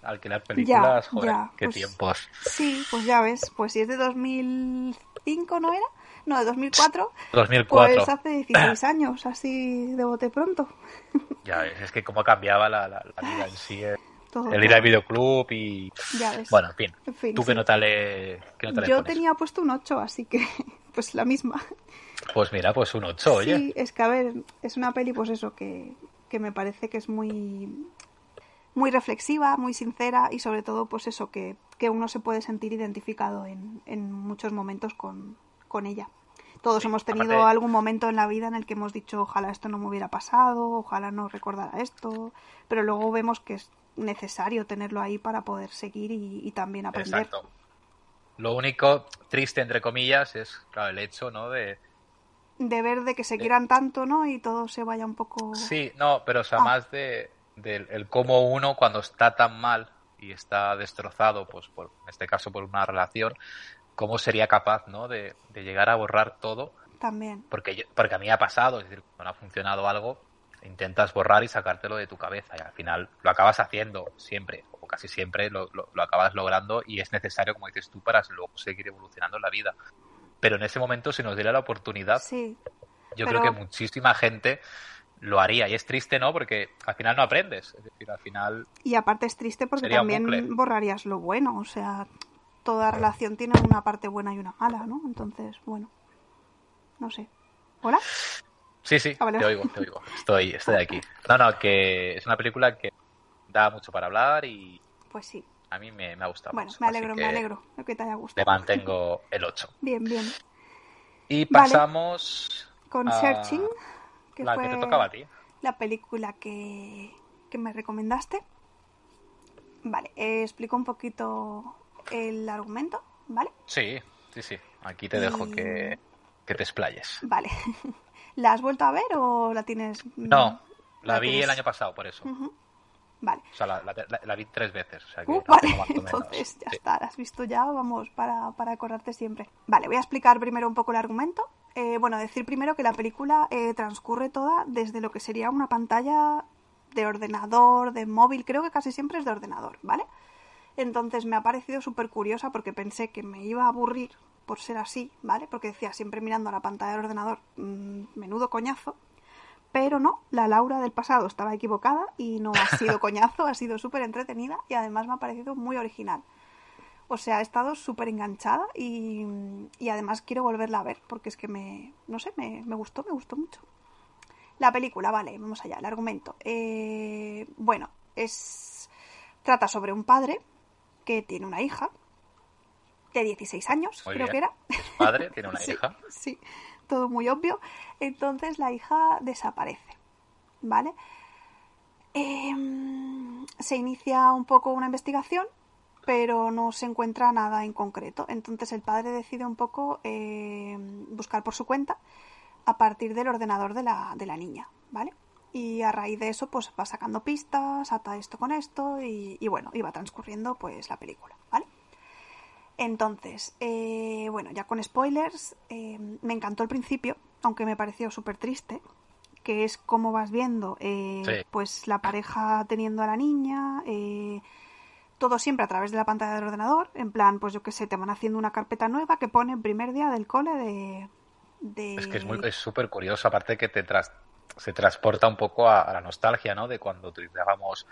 Alquilar películas, joder, ya, qué pues- tiempos. Sí, pues ya ves, pues si es de 2005, ¿no era? No, de 2004. 2004. Pues hace 16 años, así de bote pronto. Ya ves, es que cómo cambiaba la, la- la vida en sí. eh. Todo, El ir al videoclub y... Ya ves. Bueno, en fin. En fin, ¿Tú sí. qué nota le, qué nota le Yo pones? tenía puesto un 8, así que pues la misma. Pues mira, pues un 8, oye. Sí, es que a ver, es una peli, pues eso, que, que me parece que es muy, muy reflexiva, muy sincera y sobre todo, pues eso, que, que uno se puede sentir identificado en, en muchos momentos con, con ella. Todos Sí, hemos tenido aparte- algún momento en la vida en el que hemos dicho, ojalá esto no me hubiera pasado, ojalá no recordara esto, pero luego vemos que es necesario tenerlo ahí para poder seguir y, y también aprender. Exacto. Lo único triste, entre comillas, es claro, el hecho, ¿no? De... De ver de que se quieran tanto, ¿no? Y todo se vaya un poco... Sí, no, pero o sea, Ah. más de, del el cómo uno cuando está tan mal y está destrozado, pues por, en este caso por una relación, cómo sería capaz, ¿no? De, de llegar a borrar todo También. porque, yo- porque a mí ha pasado, es decir, cuando ha funcionado algo, intentas borrar y sacártelo de tu cabeza y al final lo acabas haciendo siempre, o casi siempre lo, lo- lo acabas logrando y es necesario, como dices tú, para luego seguir evolucionando en la vida. Pero en ese momento, si nos diera la oportunidad, Sí, yo pero- creo que muchísima gente lo haría. Y es triste, ¿no? Porque al final no aprendes. Es decir, al final. Y aparte es triste porque también borrarías lo bueno. O sea, toda relación tiene una parte buena y una mala, ¿no? Entonces, bueno. No sé. ¿Hola? Sí, sí, Ah, vale. te oigo, te oigo. Estoy, estoy aquí. No, no, que es una película que da mucho para hablar y Pues sí. a mí me, me ha gustado Bueno, mucho, me alegro, me alegro de que te haya gustado. mantengo el 8. Bien, bien. Y Vale. pasamos Con a Searching, que la fue que te tocaba a ti. la película que, que me recomendaste. Vale, eh, explico un poquito el argumento, ¿vale? Sí, sí, sí. Aquí te dejo que, que te explayes. Vale. ¿La has vuelto a ver o la tienes? No, la la vi tienes- el año pasado, por eso. Vale. O sea, la, la- vi tres veces. O sea, que Uh, vale, entonces ya Sí. está, la has visto ya, vamos, para, para acordarte siempre. Vale, voy a explicar primero un poco el argumento. Eh, bueno, decir primero que la película eh, transcurre toda desde lo que sería una pantalla de ordenador, de móvil, creo que casi siempre es de ordenador, ¿vale? Entonces me ha parecido súper curiosa porque pensé que me iba a aburrir por ser así, ¿vale? Porque decía siempre mirando a la pantalla del ordenador, mm, menudo coñazo. Pero no, la Laura del pasado estaba equivocada y no ha sido coñazo, ha sido súper entretenida y además me ha parecido muy original. O sea, he estado súper enganchada y, y además quiero volverla a ver porque es que me, no sé, me, me gustó, me gustó mucho. La película, vale, vamos allá, el argumento. Eh, bueno, es trata sobre un padre que tiene una hija de 16 años, Muy creo bien. que era. Es padre, tiene una Sí, hija. Sí, todo muy obvio. Entonces la hija desaparece, ¿vale? Em, se inicia un poco una investigación, pero no se encuentra nada en concreto. Entonces el padre decide un poco em, buscar por su cuenta a partir del ordenador de la, de la niña, ¿vale? Y a raíz de eso, pues va sacando pistas, ata esto con esto y, y bueno, y va transcurriendo pues la película, ¿vale? Entonces, eh, bueno, ya con spoilers, eh, me encantó el principio, aunque me pareció súper triste, que es como vas viendo, eh, Sí. pues la pareja teniendo a la niña, eh, todo siempre a través de la pantalla del ordenador, en plan, pues yo qué sé, te van haciendo una carpeta nueva que pone primer día del cole de... de... Es que es muy es súper curioso, aparte que te tras- se transporta un poco a, a la nostalgia, ¿no? De cuando utilizábamos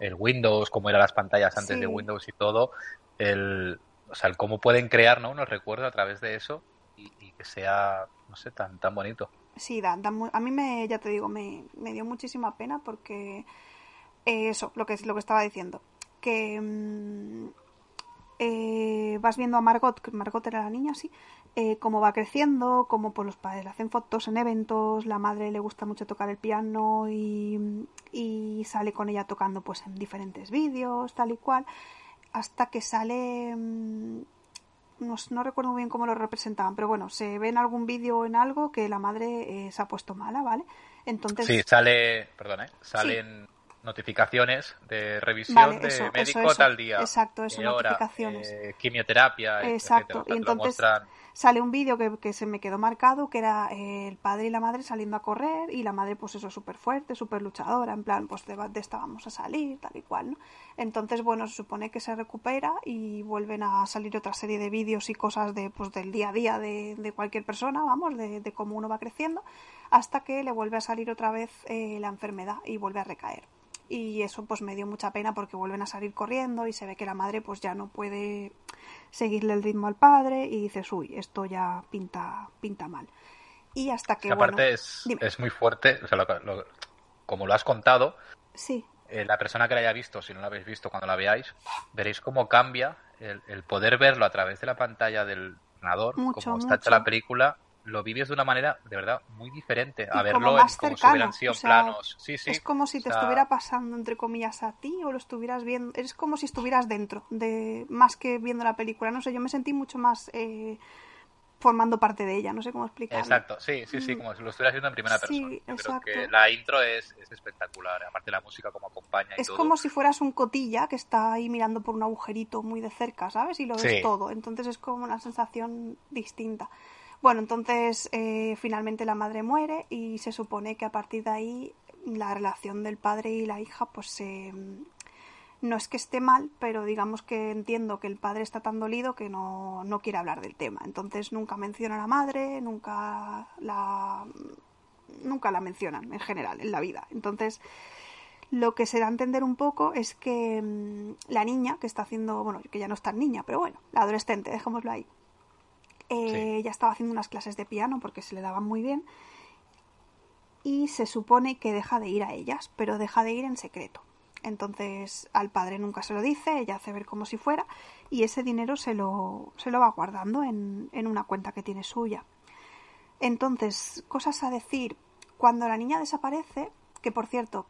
el Windows, cómo eran las pantallas antes Sí. de Windows y todo, el, o sea, el cómo pueden crear, ¿no? Unos recuerdos a través de eso y, y que sea, no sé, tan, tan bonito. Sí, da, da a mí me, ya te digo, me, me dio muchísima pena porque eh, eso, lo que es lo que estaba diciendo, que mm, eh, vas viendo a Margot, que Margot era la niña, sí, eh, cómo va creciendo, cómo pues, los padres le hacen fotos en eventos, la madre le gusta mucho tocar el piano y, y sale con ella tocando pues en diferentes vídeos, tal y cual, hasta que sale mm, no, no recuerdo muy bien cómo lo representaban, pero bueno, se ve en algún vídeo o en algo que la madre eh, se ha puesto mala, ¿vale? Entonces, Sí, sale, perdona, ¿eh? salen notificaciones de revisión Vale, de eso, médico eso. tal día. Exacto, eso, notificaciones. eh, quimioterapia, Exacto, etcétera. Y te lo entonces muestran- sale un vídeo que, se me quedó marcado, que era eh, el padre y la madre saliendo a correr, y la madre, pues eso, súper fuerte, súper luchadora, en plan, pues de, de esta vamos a salir, tal y cual, ¿no? Entonces, bueno, se supone que se recupera y vuelven a salir otra serie de vídeos y cosas de, pues, del día a día de, de cualquier persona, vamos, de, de cómo uno va creciendo, hasta que le vuelve a salir otra vez eh, la enfermedad y vuelve a recaer. Y eso pues me dio mucha pena porque vuelven a salir corriendo y se ve que la madre pues ya no puede seguirle el ritmo al padre y dices, uy, esto ya pinta, pinta mal. Y hasta que, aparte bueno, es, es muy fuerte, o sea, lo- lo- como lo has contado, sí, eh, la persona que la haya visto, si no la habéis visto cuando la veáis, veréis cómo cambia el, el poder verlo a través de la pantalla del ordenador, Mucho, como está hecha la película, lo vives de una manera de verdad muy diferente a Y verlo como en como si cercano, hubieran sido o sea, planos. Sí, sí. es como si te o sea, estuviera pasando entre comillas a ti o lo estuvieras viendo, es como si estuvieras dentro, de más que viendo la película, no sé, yo me sentí mucho más eh, formando parte de ella, no sé cómo explicarlo. Exacto, sí, sí, sí, como si lo estuvieras viendo en primera Mm. Sí, persona. Yo exacto. creo que la intro es, es espectacular, aparte la música como acompaña y Es todo. como si fueras un cotilla que está ahí mirando por un agujerito muy de cerca, ¿sabes? Y lo ves Sí. todo. Entonces es como una sensación distinta. Bueno, entonces eh, finalmente la madre muere y se supone que a partir de ahí la relación del padre y la hija pues se... no es que esté mal, pero digamos que entiendo que el padre está tan dolido que no, no quiere hablar del tema. Entonces nunca menciona a la madre, nunca la nunca la mencionan en general en la vida. Entonces, lo que se da a entender un poco es que mm, la niña que está haciendo, bueno, que ya no es tan niña, pero bueno, la adolescente, dejémoslo ahí, eh, ya estaba haciendo unas clases de piano porque se le daban muy bien y se supone que deja de ir a ellas, pero deja de ir en secreto. Entonces al padre nunca se lo dice, ella hace ver como si fuera y ese dinero se lo, se lo va guardando en, en una cuenta que tiene suya. Entonces, cosas a decir, cuando la niña desaparece, que por cierto,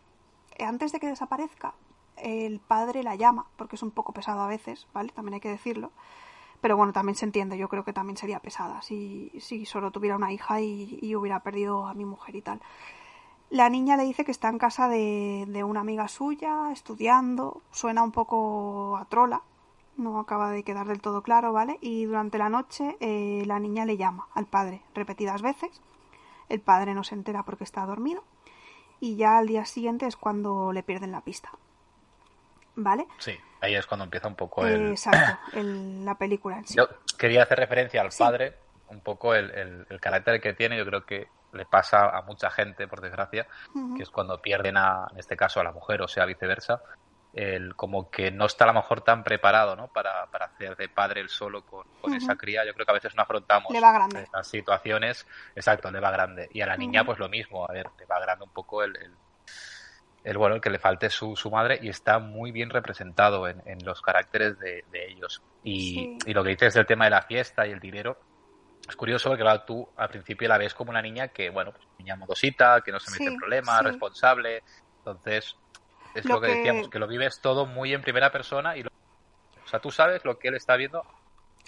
antes de que desaparezca, el padre la llama, porque es un poco pesado a veces, ¿vale? También hay que decirlo. Pero bueno, también se entiende, yo creo que también sería pesada si, si solo tuviera una hija y, y hubiera perdido a mi mujer y tal. La niña le dice que está en casa de, de una amiga suya, estudiando, suena un poco a trola, no acaba de quedar del todo claro, ¿vale? Y durante la noche eh, la niña le llama al padre repetidas veces, el padre no se entera porque está dormido y ya al día siguiente es cuando le pierden la pista, ¿vale? Sí, ahí es cuando empieza un poco el... Exacto, el- la película sí. Yo quería hacer referencia al Sí. padre, un poco el, el- el carácter que tiene, yo creo que le pasa a mucha gente, por desgracia, que es cuando pierden a, en este caso, a la mujer, o sea, viceversa, el, como que no está a lo mejor tan preparado, ¿no? Para, para hacer de padre él solo con, con esa cría. Yo creo que a veces no afrontamos estas situaciones. Exacto, le va grande. Y a la niña, pues lo mismo, a ver, le va grande un poco el, el, el, bueno, el que le falte su, su madre y está muy bien representado en, en los caracteres de, de ellos. Y, Sí. y lo que dices del tema de la fiesta y el dinero, es curioso porque claro, tú al principio la ves como una niña que, bueno, pues niña modosita, que no se mete Sí, en problemas, sí. responsable. Entonces, es lo, Lo que, que- decíamos, que lo vives todo muy en primera persona y lo- o sea, tú sabes lo que él está viendo en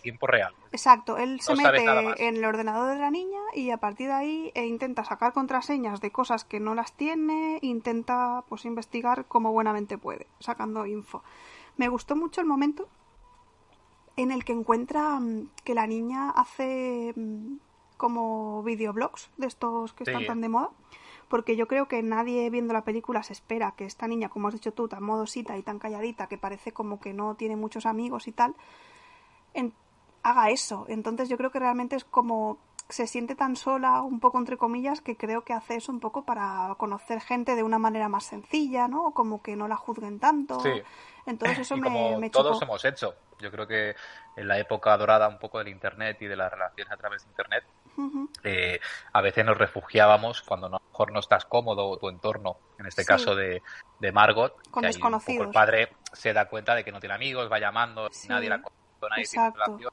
tiempo real. Exacto, él se No mete en el ordenador de la niña y a partir de ahí eh, intenta sacar contraseñas de cosas que no las tiene, intenta pues investigar como buenamente puede, sacando info. Me gustó mucho el momento en el que encuentra mm, que la niña hace mm, como videoblogs de estos que están tan de moda. Porque yo creo que nadie viendo la película se espera que esta niña, como has dicho tú, tan modosita y tan calladita, que parece como que no tiene muchos amigos y tal, en- haga eso. Entonces yo creo que realmente es como se siente tan sola, un poco entre comillas, que creo que hace eso un poco para conocer gente de una manera más sencilla, ¿no? Como que no la juzguen tanto. Sí. Entonces eso y me, como me todos chocó. hemos hecho. Yo creo que en la época dorada un poco del Internet y de las relaciones a través de Internet, eh, a veces nos refugiábamos cuando no- a lo mejor no estás cómodo o tu entorno, en este Sí. caso de, de Margot, Con que ahí un poco desconocidos. el padre se da cuenta de que no tiene amigos, va llamando, Sí. nadie la conoce, nadie tiene Exacto. relación,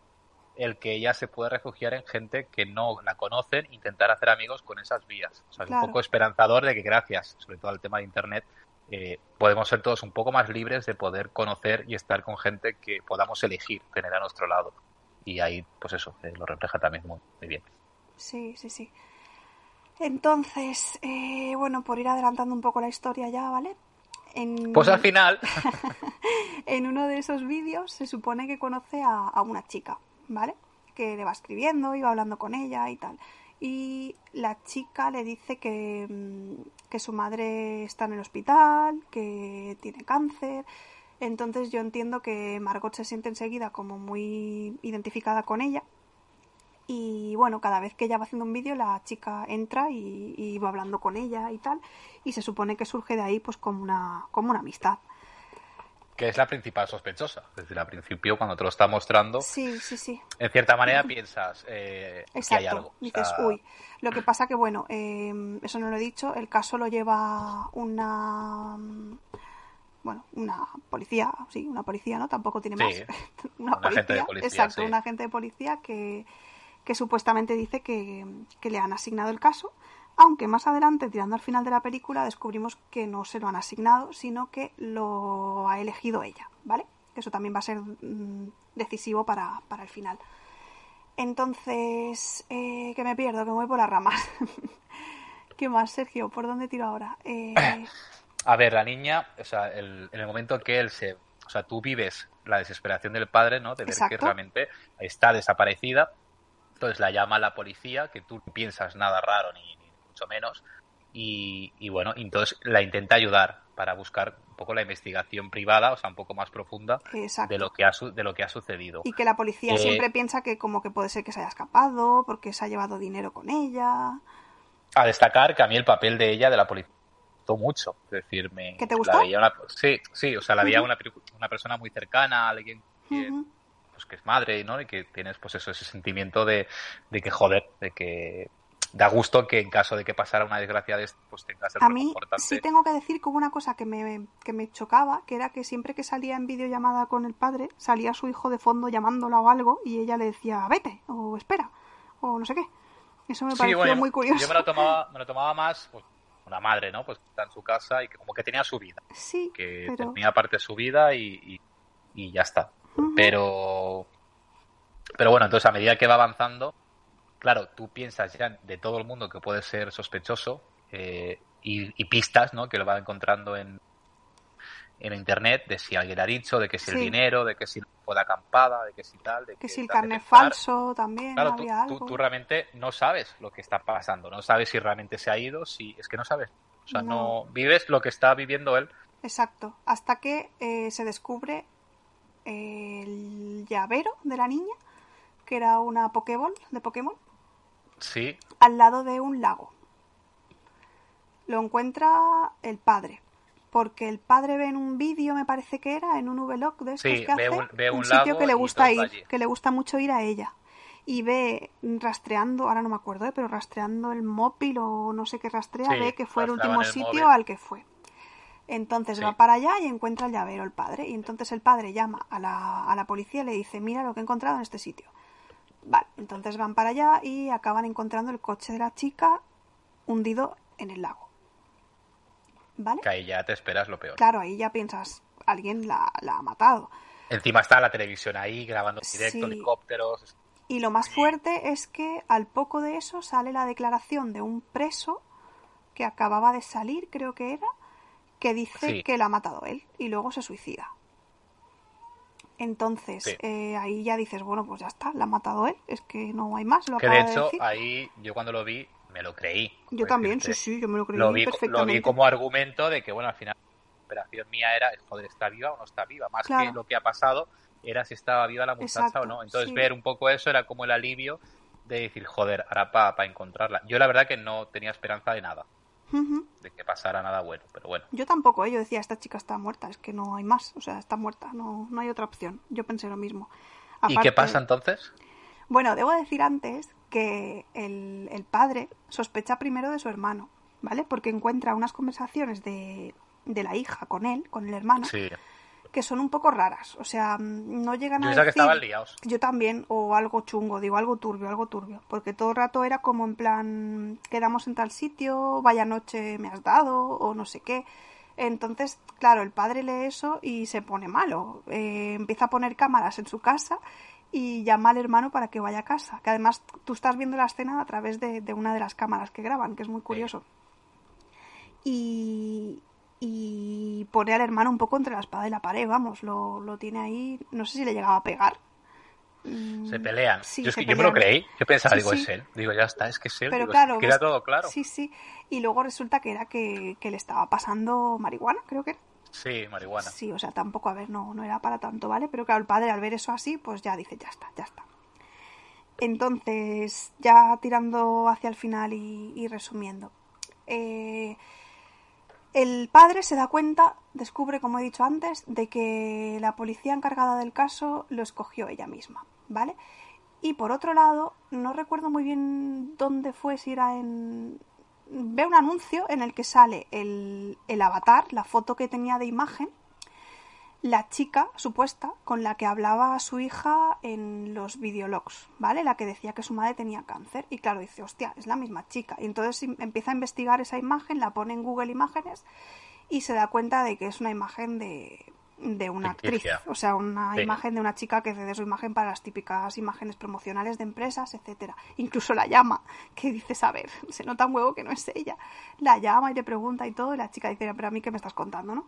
el que ella se puede refugiar en gente que no la conocen, intentar hacer amigos con esas vías. O sea, es un poco esperanzador de que gracias, sobre todo al tema de Internet, eh, podemos ser todos un poco más libres de poder conocer y estar con gente que podamos elegir tener a nuestro lado. Y ahí, pues eso, eh, lo refleja también muy, muy bien. Sí, sí, sí. Entonces, eh, bueno, por ir adelantando un poco la historia ya, ¿vale? En, Pues al final, en uno de esos vídeos se supone que conoce a, a una chica, ¿vale? Que le va escribiendo va hablando con ella y tal. Y la chica le dice que, mm, que su madre está en el hospital, que tiene cáncer. Entonces yo entiendo que Margot se siente enseguida como muy identificada con ella. Y bueno, cada vez que ella va haciendo un vídeo, la chica entra y, y va hablando con ella y tal. Y se supone que surge de ahí pues como una, como una amistad. Que es la principal sospechosa. Es decir, al principio, cuando te lo está mostrando, Sí, sí, sí. en cierta manera piensas eh, que hay Exacto. algo. O Dices, sea, uy. Lo que pasa que, bueno, eh, eso no lo he dicho, el caso lo lleva una. Bueno, una policía, sí, una policía, ¿no? Tampoco tiene más. una un agente de policía, Exacto, sí. un agente de policía que, que supuestamente dice que, que le han asignado el caso, aunque más adelante, tirando al final de la película, descubrimos que no se lo han asignado, sino que lo ha elegido ella, ¿vale? Que eso también va a ser mm, decisivo para, para el final. Entonces, eh, que me pierdo, que me voy por las ramas. ¿Qué más, Sergio? ¿Por dónde tiro ahora? Eh, A ver, la niña, o sea, el- en el momento que él se. O sea, tú vives la desesperación del padre, ¿no? De ver que realmente está desaparecida. Entonces la llama a la policía, que tú no piensas nada raro, ni mucho menos. Y, y bueno, entonces la intenta ayudar para buscar un poco la investigación privada, o sea, un poco más profunda exacto. de lo que ha, su- de lo que ha sucedido. Y que la policía Eh, siempre piensa que como que puede ser que se haya escapado, porque se ha llevado dinero con ella. a destacar que a mí el papel de ella, de la policía, me gustó mucho. Es decir, me. ¿Que te gustó? La veía una, sí, sí, o sea, la veía una, una persona muy cercana, alguien que, pues, que es madre, ¿no? Y que tienes, pues eso, ese sentimiento de, de que, joder, de que da gusto que en caso de que pasara una desgracia de esto, pues tengas el A mí sí tengo que decir que hubo una cosa que me, que me chocaba, que era que siempre que salía en videollamada con el padre, salía su hijo de fondo llamándola o algo y ella le decía, vete, o espera, o no sé qué. Eso me Sí, pareció bueno, muy curioso. Yo me lo tomaba, me lo tomaba más, pues, una madre, ¿no? Pues está en su casa y que como que tenía su vida. Sí, que pero... tenía parte de su vida y, y- y ya está. Pero, pero bueno, entonces a medida que va avanzando, claro, tú piensas ya de todo el mundo que puede ser sospechoso eh, y, y pistas, ¿no? Que lo va encontrando en, en internet de si alguien ha dicho, de que si el dinero, de que si fue de acampada, de que si tal, de Que si el carnet falso también Claro, tú, había tú- algo. tú realmente no sabes lo que está pasando, no sabes si realmente se ha ido, si es que no sabes. O sea, No. no vives lo que está viviendo él. Exacto, hasta que eh, se descubre el llavero de la niña, que era una Pokéball de Pokémon, Sí, al lado de un lago. Lo encuentra el padre, porque el padre ve en un vídeo, me parece que era, en un vlog de estos Sí, que ve hace, un- ve un sitio lago que le gusta ir, allí. que le gusta mucho ir a ella. Y ve rastreando, ahora no me acuerdo, ¿eh? pero rastreando el móvil o no sé qué rastrea, Sí, ve que fue el último el sitio móvil. al que fue. Entonces Sí. va para allá y encuentra el llavero el padre. Y entonces el padre llama a la, a la policía y le dice, mira lo que he encontrado en este sitio. Vale, entonces van para allá y acaban encontrando el coche de la chica hundido en el lago. ¿Vale? que ahí ya te esperas lo peor. Claro, ahí ya piensas, alguien la, la ha matado. Encima está la televisión ahí grabando en directo, Sí. helicópteros. Y lo más fuerte es que al poco de eso sale la declaración de un preso que acababa de salir, creo que era, que dice Sí. que la ha matado él y luego se suicida. Entonces, Sí. eh, ahí ya dices, bueno, pues ya está, la ha matado él, es que no hay más, lo Que de hecho, decir. ahí yo cuando lo vi me lo creí. Yo por también, sí, decirte. sí, yo me lo creí Lo vi, lo perfectamente. vi como argumento de que, bueno, al final la operación mía era, joder, ¿está viva o no está viva? Más Claro. que lo que ha pasado era si estaba viva la muchacha Exacto, o no. Entonces sí. ver un poco eso era como el alivio de decir, joder, ahora para encontrarla. Yo la verdad que no tenía esperanza de nada, De que pasara nada bueno, pero bueno. Yo tampoco, ¿eh? yo decía, esta chica está muerta, es que no hay más, o sea, está muerta, no, no hay otra opción. Yo pensé lo mismo. ¿Y qué pasa entonces? Bueno, debo decir antes que el, el padre sospecha primero de su hermano, ¿vale? Porque encuentra unas conversaciones de, de la hija con él, con el hermano, Sí. Que son un poco raras. O sea, mm, no llegan Yo a pensaba que decir... estaban liados. Yo también, o algo chungo, digo, algo turbio, algo turbio. Porque todo el rato era como en plan, quedamos en tal sitio, vaya noche me has dado, o no sé qué. Entonces, claro, el padre lee eso y se pone malo. Eh, empieza a poner cámaras en su casa y llama al hermano para que vaya a casa. Que además tú estás viendo la escena a través de, de una de las cámaras que graban, que es muy curioso. Y, y pone al hermano un poco entre la espada y la pared, vamos, lo, lo tiene ahí, no sé si le llegaba a pegar. Mm, Se pelean. sí, yo es se que yo me lo creí. Yo pensaba, Sí, digo, sí. es él. Digo, ya está, es que es él. Pero Digo, claro, queda todo claro. Sí, sí. Y luego resulta que era que, que le estaba pasando marihuana, creo que era. Sí, marihuana. Sí, o sea, tampoco, a ver, no, no era para tanto, ¿vale? Pero claro, el padre al ver eso así, pues ya dice, ya está, ya está. Entonces, ya tirando hacia el final y, y resumiendo. eh, el padre se da cuenta, descubre, como he dicho antes, de que la policía encargada del caso lo escogió ella misma, ¿vale? Y por otro lado, no recuerdo muy bien dónde fue, si era en... Ve un anuncio en el que sale el, el avatar, la foto que tenía de imagen, la chica supuesta con la que hablaba a su hija en los videologs, ¿vale? La que decía que su madre tenía cáncer. Y claro, dice, hostia, es la misma chica. Y entonces empieza a investigar esa imagen, la pone en Google Imágenes y se da cuenta de que es una imagen de, de una Ficticia. actriz. O sea, una Sí. imagen de una chica que cede su imagen para las típicas imágenes promocionales de empresas, etcétera. Incluso la llama, que dice, a ver, se nota un huevo que no es ella. La llama y le pregunta y todo, y la chica dice, pero a mí qué me estás contando, ¿no?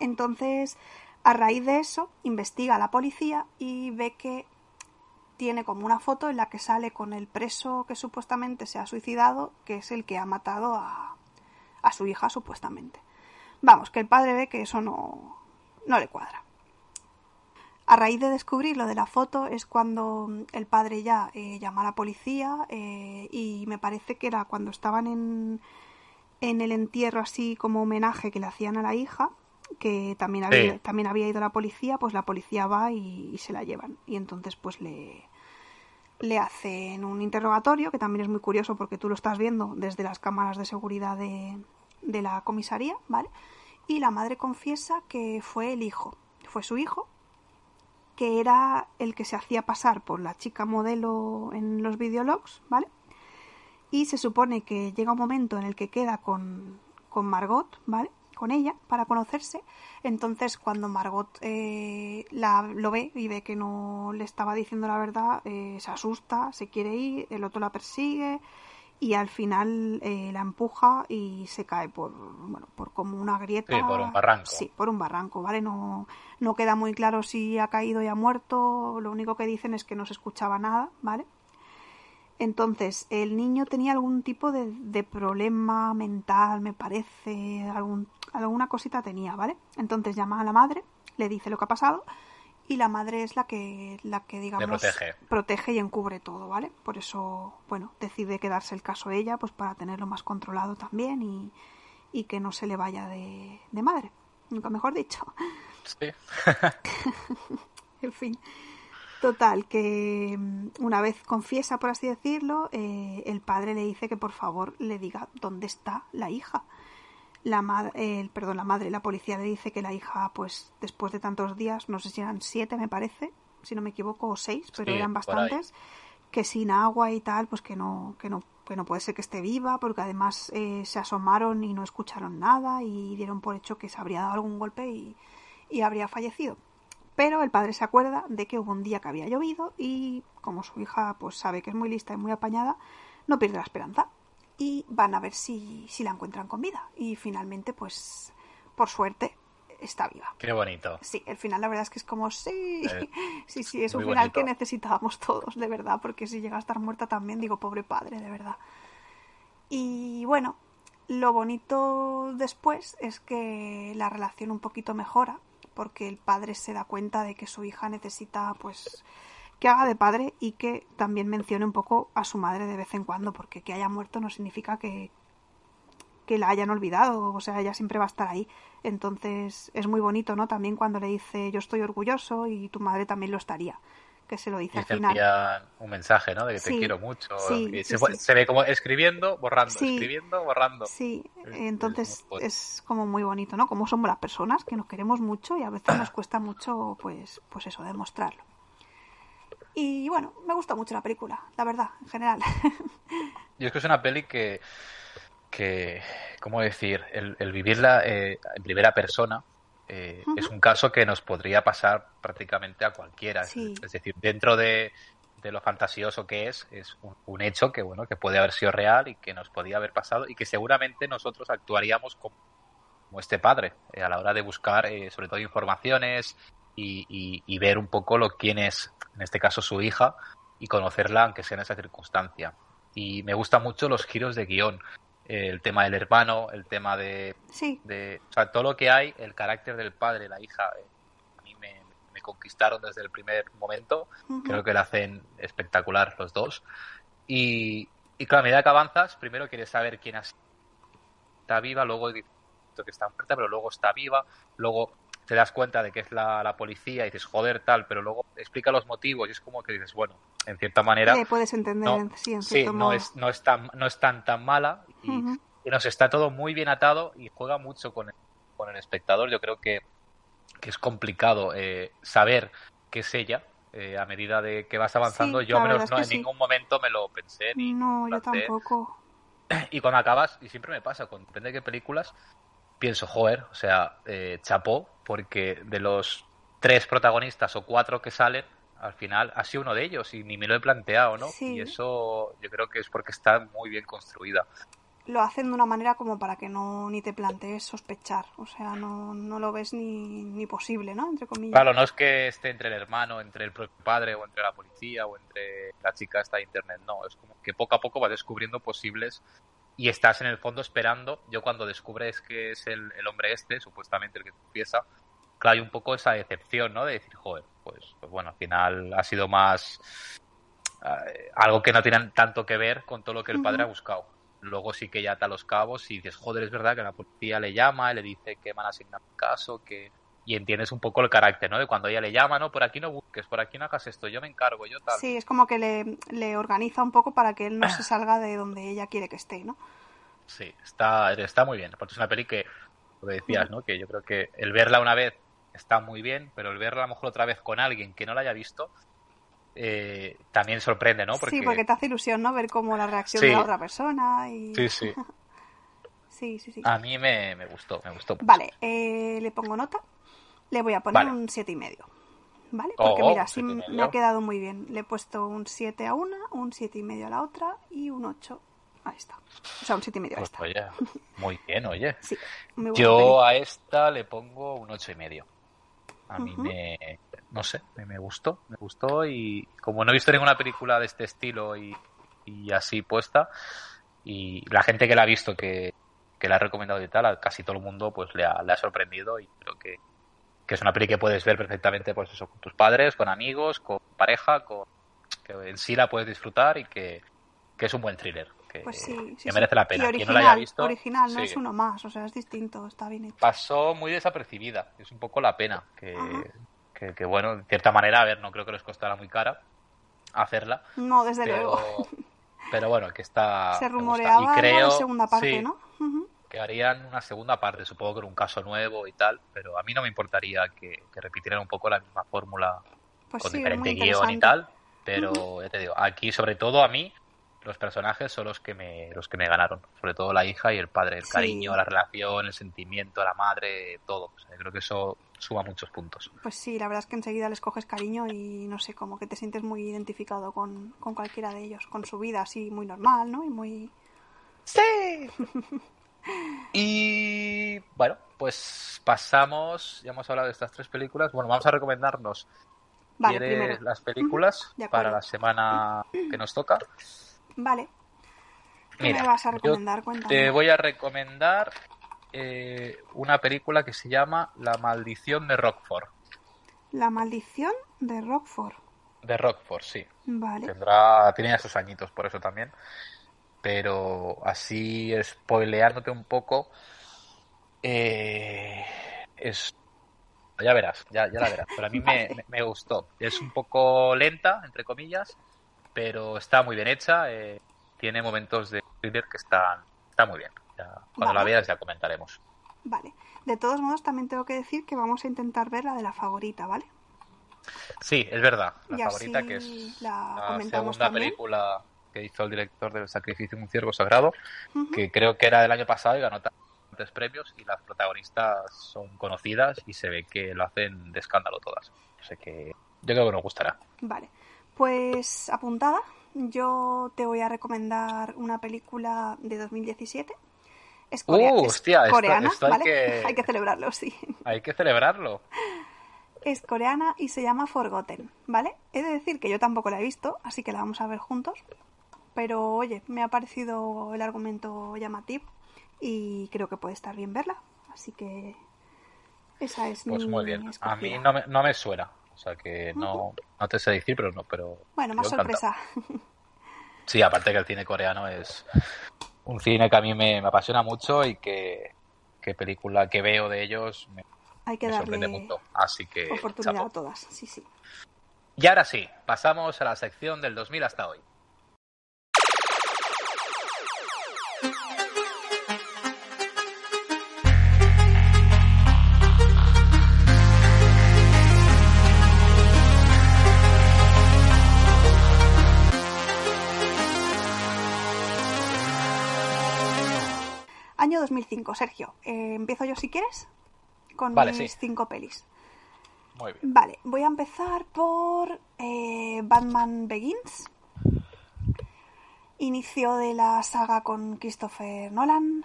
Entonces, a raíz de eso, investiga a la policía y ve que tiene como una foto en la que sale con el preso que supuestamente se ha suicidado, que es el que ha matado a, a su hija supuestamente. Vamos, que el padre ve que eso no, no le cuadra. A raíz de descubrir lo de la foto es cuando el padre ya eh, llama a la policía eh, y me parece que era cuando estaban en, en el entierro así como homenaje que le hacían a la hija, que también había, también había ido la policía, pues la policía va y, y, se la llevan. Y entonces pues le, le hacen un interrogatorio, que también es muy curioso porque tú lo estás viendo desde las cámaras de seguridad de, de la comisaría, ¿vale? Y la madre confiesa que fue el hijo, fue su hijo, que era el que se hacía pasar por la chica modelo en los videologs, ¿vale? Y se supone que llega un momento en el que queda con, con Margot, ¿vale? Con ella, para conocerse. Entonces, cuando Margot eh, la, lo ve y ve que no le estaba diciendo la verdad, eh, se asusta, se quiere ir, el otro la persigue, y al final eh, la empuja y se cae por bueno por como una grieta. Sí, por un barranco. Sí por un barranco vale no no queda muy claro si ha caído y ha muerto. Lo único que dicen es que no se escuchaba nada vale entonces el niño tenía algún tipo de, de problema mental me parece algún alguna cosita tenía vale entonces llama a la madre le dice lo que ha pasado y la madre es la que la que digamos protege. protege. y encubre todo, ¿vale? Por eso, bueno, decide quedarse el caso ella, pues para tenerlo más controlado también y, y que no se le vaya de, de madre, nunca mejor dicho. Sí. en fin. Total, que mm, una vez confiesa, por así decirlo, eh, el padre le dice que por favor le diga dónde está la hija la madre, eh, perdón, la madre, la policía le dice que la hija, pues después de tantos días, no sé si eran siete, me parece, si no me equivoco, o seis, pero Sí, eran bastantes, que sin agua y tal, pues que no, que no, que no puede ser que esté viva, porque además eh, se asomaron y no escucharon nada y dieron por hecho que se habría dado algún golpe y, y habría fallecido. Pero el padre se acuerda de que hubo un día que había llovido y como su hija pues sabe que es muy lista y muy apañada, no pierde la esperanza y van a ver si, si la encuentran con vida. Y finalmente, pues, por suerte, está viva. Qué bonito. Sí, el final la verdad es que es como, sí, Eh, sí, sí, es un final bonito. que necesitábamos todos, de verdad, porque si llega a estar muerta también, digo, pobre padre, de verdad. Y bueno, lo bonito después es que la relación un poquito mejora, porque el padre se da cuenta de que su hija necesita, pues, que haga de padre y que también mencione un poco a su madre de vez en cuando, porque que haya muerto no significa que, que la hayan olvidado, o sea, ella siempre va a estar ahí. Entonces es muy bonito, ¿no? También cuando le dice yo estoy orgulloso y tu madre también lo estaría, que se lo dice Y al final. un mensaje, ¿no? De que te quiero mucho. sí, Y se, sí. se ve como escribiendo, borrando, Sí. escribiendo, borrando. Sí, Es- entonces es como muy bonito, ¿no? Como somos las personas, que nos queremos mucho y a veces nos cuesta mucho, pues, pues eso, demostrarlo. Y bueno, me gusta mucho la película, la verdad, en general. Yo es que es una peli que, que ¿cómo decir? El, el vivirla eh, en primera persona eh, es un caso que nos podría pasar prácticamente a cualquiera. Es- Sí. Es, decir, dentro de, de lo fantasioso que es, es un, un hecho que, bueno, que puede haber sido real y que nos podía haber pasado y que seguramente nosotros actuaríamos como, como este padre eh, a la hora de buscar, eh, sobre todo, informaciones y, y- y ver un poco lo quién es, en este caso, su hija y conocerla, aunque sea en esa circunstancia y me gustan mucho los giros de guion. El tema del hermano, el tema de, Sí, de- O sea, todo lo que hay, el carácter del padre, la hija, eh, a mí me, me conquistaron desde el primer momento. Creo que lo hacen espectacular los dos. Y, y claro, a medida que avanzas, primero quieres saber quién ha sido- está viva, luego que está muerta, pero luego está viva, luego te das cuenta de que es la, la policía y dices, joder, tal, pero luego explica los motivos y es como que dices, bueno, en cierta manera le puedes entender, no, sí, en Sí, cierto no modo. es, no, es tan, no es tan, tan mala y, nos está todo muy bien atado y juega mucho con el, con el espectador. Yo creo que, que es complicado eh, saber qué es ella eh, a medida de que vas avanzando. Sí, Yo menos no, en sí. ningún momento me lo pensé ni No, yo planteé. tampoco. Y cuando acabas, y siempre me pasa, con depende de qué películas, pienso, joder, o sea, eh, chapó, porque de los tres protagonistas o cuatro que salen, al final ha sido uno de ellos y ni me lo he planteado, ¿no? Sí. Y eso yo creo que es porque está muy bien construida. Lo hacen de una manera como para que no ni te plantees sospechar. O sea, no, no lo ves ni, ni posible, ¿no? Entre comillas. Claro, no es que esté entre el hermano, entre el propio padre o entre la policía o entre la chica esta de internet, no, es como que poco a poco vas descubriendo posibles y estás en el fondo esperando. Yo cuando descubres que es el, el hombre este, supuestamente el que confiesa, claro, hay un poco esa decepción, ¿no? De decir, joder, pues, pues bueno, al final ha sido más eh, algo que no tiene tanto que ver con todo lo que el padre ha buscado. Luego sí que ya ata los cabos y dices, joder, es verdad que la policía le llama y le dice que van a asignar un caso, que y entiendes un poco el carácter, ¿no? De cuando ella le llama, no, por aquí no busques, por aquí no hagas esto, yo me encargo, yo tal. Sí, es como que le, le organiza un poco para que él no se salga de donde ella quiere que esté, ¿no? Sí, está, está muy bien. Porque es una peli que, lo que decías, ¿no? Que yo creo que el verla una vez está muy bien, pero el verla a lo mejor otra vez con alguien que no la haya visto, eh, también sorprende, ¿no? Sí, porque te hace ilusión, ¿no? Ver cómo la reacción de la otra persona y... Sí, sí. sí, sí, sí. A mí me, me gustó, me gustó. Mucho. Vale, eh, le pongo nota. Le voy a poner Vale. un siete y medio. ¿Vale? Porque Oh, mira, sí me ha quedado muy bien. Le he puesto un 7 a una, un siete y medio a la otra y un 8 a esta. O sea, un siete y medio a Pues esta. oye, muy bien, oye. Sí, muy buena Yo a esta le pongo un ocho y medio. A mí me, no sé, me, me gustó, me gustó y como no he visto ninguna película de este estilo y, y así puesta y la gente que la ha visto que, que la ha recomendado y tal, a casi todo el mundo pues le ha, le ha sorprendido y creo que, que es una peli que puedes ver perfectamente pues eso, con tus padres, con amigos, con pareja, con que en sí la puedes disfrutar y que, que es un buen thriller. Que, Pues sí, sí, que sí. merece la Y pena. Quien original, no la haya visto, original, no es uno más, o sea, es distinto, está bien hecho. pasó muy desapercibida. Es un poco la pena. Que, que, que, bueno, de cierta manera, a ver, no creo que les costara muy cara hacerla. No, desde Pero, luego. pero bueno, que está. Se rumoreaba Y creo, de segunda parte, ¿no? Ujú. Que harían una segunda parte, supongo que en un caso nuevo y tal. Pero a mí no me importaría que, que repitieran un poco la misma fórmula Pues con sí, diferente guion y tal. Pero ya te digo, aquí sobre todo a mí los personajes son los que me los que me ganaron, sobre todo la hija y el padre, el Sí. cariño, la relación, el sentimiento, la madre, todo. O sea, creo que eso suma muchos puntos. Pues sí, la verdad es que enseguida les coges cariño y no sé, como que te sientes muy identificado con, con cualquiera de ellos, con su vida así muy normal, ¿no? Y muy... Sí. y bueno, pues pasamos, ya hemos hablado de estas tres películas. Bueno, vamos a recomendarnos Vale, ¿Quieres primero. las películas para la semana que nos toca? Vale. ¿Qué Mira, me vas a recomendar? Cuéntame. Te voy a recomendar eh, una película que se llama La maldición de Rockford. La maldición de Rockford. De Rockford, sí. Vale. Tendrá, tiene ya sus añitos por eso también. Pero así, spoileándote un poco, eh, es... Ya verás, ya, ya la verás. Pero a mí me, me- me gustó. Es un poco lenta, entre comillas, pero está muy bien hecha. eh, tiene momentos de thriller que están, está muy bien. Ya, cuando la veas ya comentaremos. Vale. De todos modos, también tengo que decir que vamos a intentar ver la de la favorita, ¿vale? Sí, es verdad. La Y favorita que es la segunda también. película que hizo el director del Sacrificio de un ciervo sagrado, que creo que era del año pasado y ganó tantos premios y las protagonistas son conocidas y se ve que lo hacen de escándalo todas. O sea que yo creo que nos gustará. Vale. Pues apuntada, yo te voy a recomendar una película de 2017. Es, corea- Uh, es hostia, esto- coreana, esto hay ¿vale? que- hay que celebrarlo, sí. Hay que celebrarlo. Es coreana y se llama Forgotten, ¿vale? He de decir que yo tampoco la he visto, así que la vamos a ver juntos. Pero oye, me ha parecido el argumento llamativo y creo que puede estar bien verla. Así que esa es Pues mi muy bien. A mí no me, no me suena. O sea que no, no te sé decir, pero no. Pero Bueno, más encantado. sorpresa. Sí, aparte que el cine coreano es un cine que a mí me, me apasiona mucho y que, que película que veo de ellos me, Hay que me sorprende darle mucho. Así que oportunidad chapo. a todas. Sí, sí. Y ahora sí, pasamos a la sección del 2000 hasta hoy. Año 2005, Sergio. Eh, Empiezo yo si quieres con Vale, mis sí. cinco pelis. Muy bien. Vale, voy a empezar por eh, Batman Begins. Inicio de la saga con Christopher Nolan.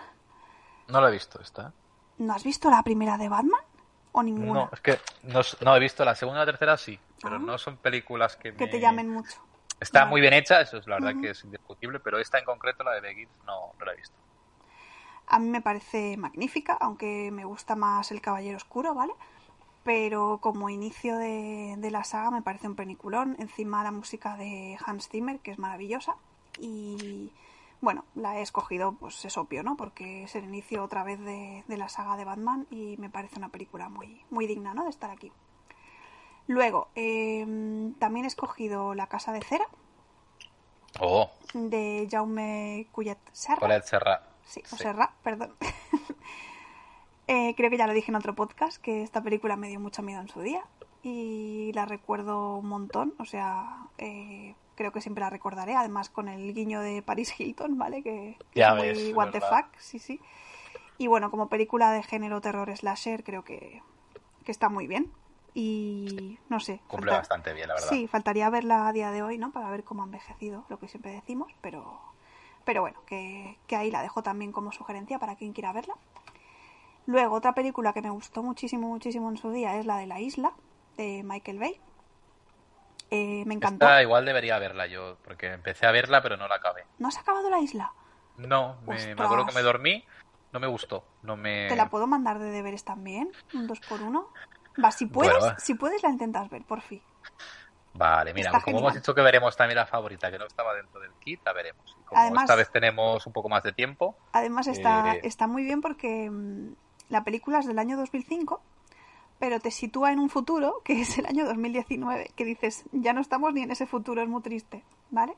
No lo he visto esta. ¿eh? ¿No has visto la primera de Batman? ¿O ninguna? No, es que no, he visto la segunda y la tercera sí, pero Ah. no son películas que, Que me- te llamen mucho. Está Vale. muy bien hecha, eso es la verdad que es indiscutible, pero esta en concreto, la de Begins, no, no la he visto. A mí me parece magnífica, aunque me gusta más El Caballero Oscuro, ¿vale? pero como inicio de, de la saga me parece un peliculón. Encima la música de Hans Zimmer, que es maravillosa. Y bueno, la he escogido, pues es obvio, ¿no? Porque es el inicio otra vez de, de la saga de Batman y me parece una película muy, muy digna, ¿no? De estar aquí. Luego, eh, también he escogido La Casa de Cera, Oh, de Jaume Collet Serra. Serra. Sí, o. Serra, perdón. Eh, creo que ya lo dije en otro podcast, que esta película me dio mucho miedo en su día y la recuerdo un montón, o sea, eh, creo que siempre la recordaré, además con el guiño de Paris Hilton, ¿vale? Que, Ya muy ves, es what the fuck, sí, sí. Y bueno, como película de género terror slasher, creo que, que está muy bien. Y no sé. Cumple falta- bastante bien, la verdad. Sí, faltaría verla a día de hoy, ¿no? Para ver cómo ha envejecido, lo que siempre decimos, pero, pero bueno, que, que ahí la dejo también como sugerencia para quien quiera verla. Luego, otra película que me gustó muchísimo, muchísimo en su día es la de La Isla, de Michael Bay. Eh, me encantó. Esta igual debería verla yo, porque empecé a verla, pero no la acabé. ¿No has acabado La Isla? No, me, me acuerdo que me dormí, no me gustó. No me... ¿Te la puedo mandar de deberes también? Un dos por uno. Va, si puedes, Bueno, si puedes la intentas ver, por fin. Vale, mira, como hemos dicho que veremos también la favorita, que no estaba dentro del kit, la veremos. Y como Además- esta vez tenemos un poco más de tiempo, Además está, Eh. está muy bien porque mm, la película es del año 2005, pero te sitúa en un futuro que es el año 2019, que dices, ya no estamos ni en ese futuro, es muy triste, ¿vale?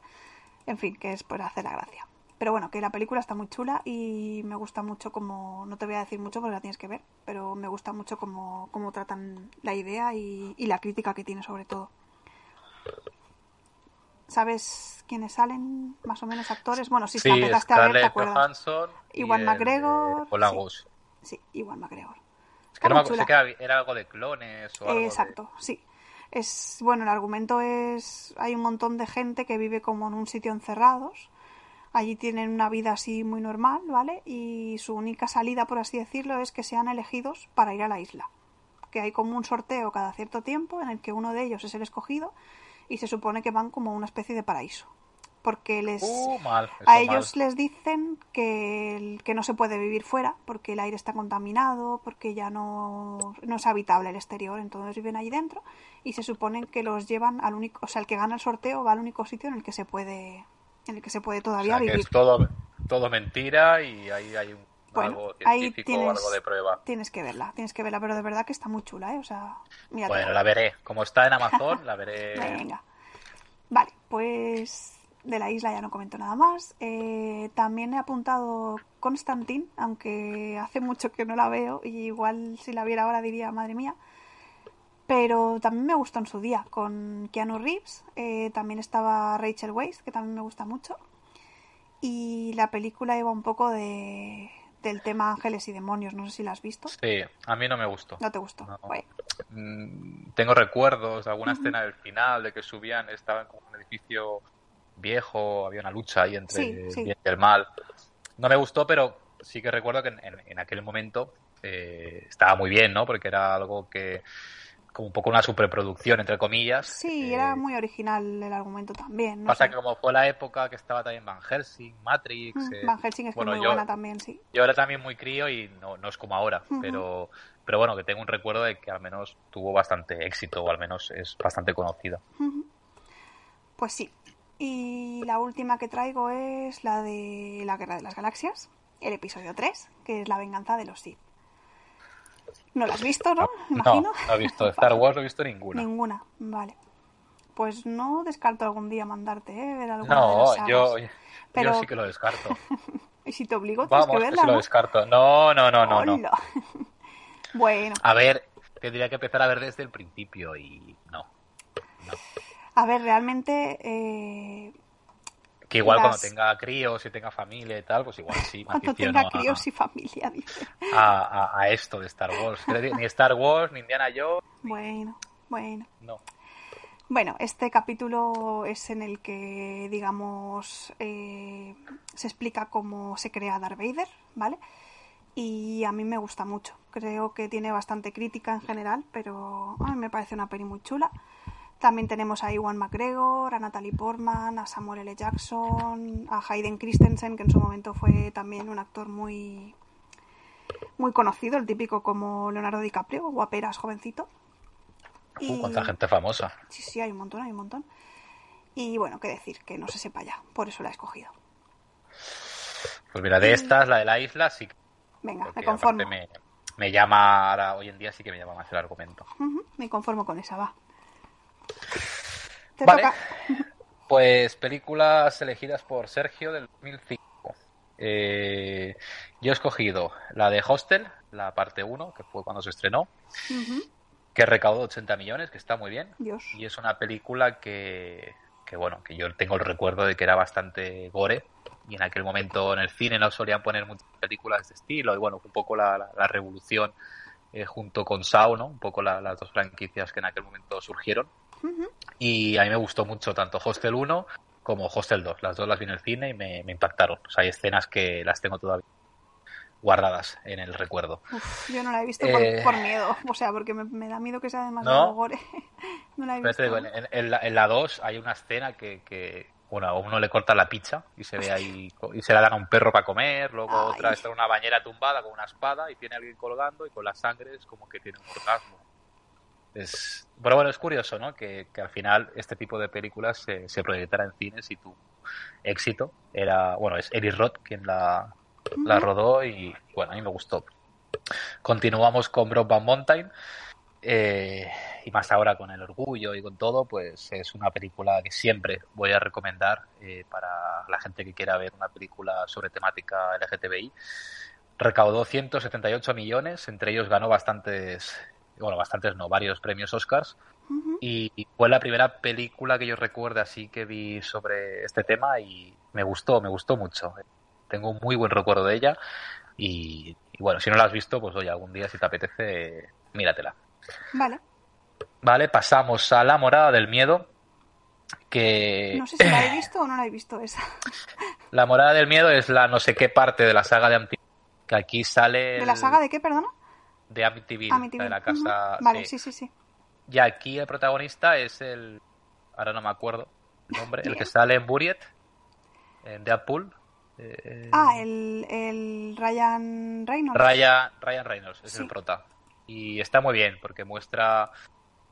En fin, que es por hacer la gracia. Pero bueno, que la película está muy chula y me gusta mucho como, no te voy a decir mucho porque la tienes que ver, pero me gusta mucho cómo, cómo tratan la idea y, y la crítica que tiene sobre todo. ¿Sabes quiénes salen? Más o menos actores. Bueno, si sí, empezaste a ver, te acuerdas. Iwan McGregor, Paul sí. Sí, igual McGregor. Es que no me sé que era, algo de clones o algo de- Exacto, sí. Es bueno, el argumento es hay un montón de gente que vive como en un sitio encerrados. Allí tienen una vida así muy normal, ¿vale? Y su única salida, por así decirlo, es que sean elegidos para ir a la isla. Que hay como un sorteo cada cierto tiempo en el que uno de ellos es el escogido y se supone que van como a una especie de paraíso. Porque les Uh, mal, eso a mal. ellos les dicen que, que no se puede vivir fuera porque el aire está contaminado, porque ya no, no es habitable el exterior, entonces viven ahí dentro y se suponen que los llevan al único, o sea, el que gana el sorteo va al único sitio en el que se puede, en el que se puede O todavía sea, que vivir. es todo, todo mentira y ahí hay un, Bueno, algo ahí o tienes, algo de prueba. tienes que verla, tienes que verla, pero de verdad que está muy chula, ¿eh? O sea, mira. Bueno, la veré. Como está en Amazon, la veré. Venga. Vale, pues de la isla ya no comento nada más. Eh, también he apuntado Constantine, aunque hace mucho que no la veo y igual si la viera ahora diría, madre mía. Pero también me gustó en su día, con Keanu Reeves. eh, también estaba Rachel Weisz, que también me gusta mucho. Y la película iba un poco de, del tema ángeles y demonios, no sé si la has visto. Sí, a mí no me gustó. ¿No te gustó? No. Bueno, Mm, Tengo recuerdos de alguna escena del final de que subían, estaban como en un edificio viejo, había una lucha ahí entre Sí, el sí. bien y el mal. No me gustó, pero sí que recuerdo que en, en- en aquel momento eh, estaba muy bien, ¿no? Porque era algo que, como un poco una superproducción, entre comillas. sí, Eh, era muy original el argumento también. no Pasa sé. que como fue la época que estaba también Van Helsing, Matrix... Mm, eh, Van Helsing es que muy yo- buena también, sí. Yo era también muy crío y no, no es como ahora, pero, pero bueno, que tengo un recuerdo de que al menos tuvo bastante éxito o al menos es bastante conocida. Pues sí. Y la última que traigo es la de la Guerra de las Galaxias, el episodio 3, que es la venganza de los Sith. ¿No la has visto, no? No, Imagino. no he visto Star Wars, no he visto ninguna. Ninguna, vale. Pues no descarto algún día mandarte, ¿eh? Ver alguna de No, las sagas. yo, Pero- yo sí que lo descarto. Y si te obligo, tienes Vamos, que que verla, sí lo ¿no? descarto. No, no, no, no, no. Bueno, A ver, tendría que empezar a ver desde el principio y no. a ver, realmente... eh, Que igual Las- cuando tenga críos y tenga familia y tal, pues igual sí me cuando tenga a- críos y familia, dice. a, a- a esto de Star Wars. Ni Star Wars, ni Indiana Jones, Bueno, bueno. no. Bueno, este capítulo es en el que, digamos, eh, se explica cómo se crea Darth Vader, ¿vale? Y a mí me gusta mucho. Creo que tiene bastante crítica en general, pero a mí me parece una peli muy chula. También tenemos a Iwan McGregor, a Natalie Portman, a Samuel L. Jackson, a Hayden Christensen, que en su momento fue también un actor muy muy conocido, el típico como Leonardo DiCaprio, guaperas, jovencito. Uh, cuánta gente famosa. Sí, sí, hay un montón, hay un montón. Y bueno, qué decir, que no se sepa ya, por eso la he escogido. Pues mira, de estas, la de la isla, sí que... Venga, porque me conformo. Me, me llama, ahora, hoy en día sí que me llama más el argumento. Me conformo con esa, va. Te Vale. toca. Pues películas elegidas por Sergio del 2005. Eh, yo he escogido la de Hostel, la parte 1, que fue cuando se estrenó, que recaudó 80 millones, que está muy bien. Dios. Y es una película que, que, bueno, que yo tengo el recuerdo de que era bastante gore. Y en aquel momento en el cine no solían poner muchas películas de estilo. Y bueno, un poco la, la- la revolución eh, junto con Saw, ¿no? Un poco la- las dos franquicias que en aquel momento surgieron. Y a mí me gustó mucho tanto Hostel 1 como Hostel 2. Las dos las vi en el cine y me, me impactaron. O sea, hay escenas que las tengo todavía guardadas en el recuerdo. uf, yo no la he visto por, Eh, por miedo. O sea, porque me, me da miedo que sea demasiado ¿No? gore. no la he visto. digo, en, en- en la, en la 2 hay una escena que, que, bueno, a uno le corta la picha y se ve ahí y se la dan a un perro para comer, luego Ay. otra está en una bañera tumbada con una espada y tiene a alguien colgando y con la sangre es como que tiene un orgasmo. Es, pero bueno, es curioso, ¿no? Que, que al final este tipo de películas se, se proyectara en cines y tu éxito era, bueno, es Eric Roth quien la, la rodó y bueno, a mí me gustó. Continuamos con Brokeback Mountain eh, y más ahora con el orgullo y con todo, pues es una película que siempre voy a recomendar eh, para la gente que quiera ver una película sobre temática LGTBI. Recaudó 178 millones, entre ellos ganó bastantes, bueno, bastantes no, varios premios Oscars y fue la primera película que yo recuerdo así que vi sobre este tema y me gustó, me gustó mucho. Tengo un muy buen recuerdo de ella y, y bueno, si no la has visto, pues oye, algún día si te apetece, míratela. Vale. Vale, pasamos a La Morada del Miedo, que No sé si la he visto o no la he visto esa. La Morada del Miedo es la no sé qué parte de la saga de Amityville, que aquí sale... ¿De la saga de qué, perdona? De Amityville, Amityville. la de la casa... Vale, sí. sí, sí, sí. Y aquí el protagonista es el. Ahora no me acuerdo el nombre. El que sale en Buriet, en Deadpool. eh, Ah, el, el Ryan Reynolds. Ryan, Ryan Reynolds es Sí. el prota. Y está muy bien porque muestra.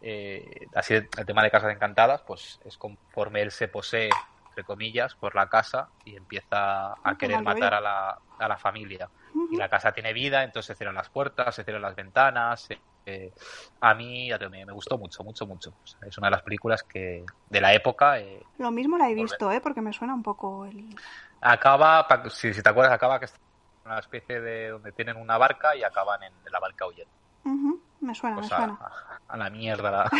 eh, así el tema de casas encantadas, pues es conforme él se posee, entre comillas, por la casa y empieza a Ah, querer matar a la, a la familia. Y la casa tiene vida, entonces se cierran las puertas, se cierran las ventanas. eh, a mí ya te me, gustó mucho, mucho, mucho. O sea, es una de las películas que de la época eh, Lo mismo la he visto, ¿eh? Porque me suena un poco el... acaba, si, si te acuerdas, acaba que en una especie de donde tienen una barca y acaban en, en la barca huyendo. Ujú, Me suena, Pues me a, suena. a la mierda la,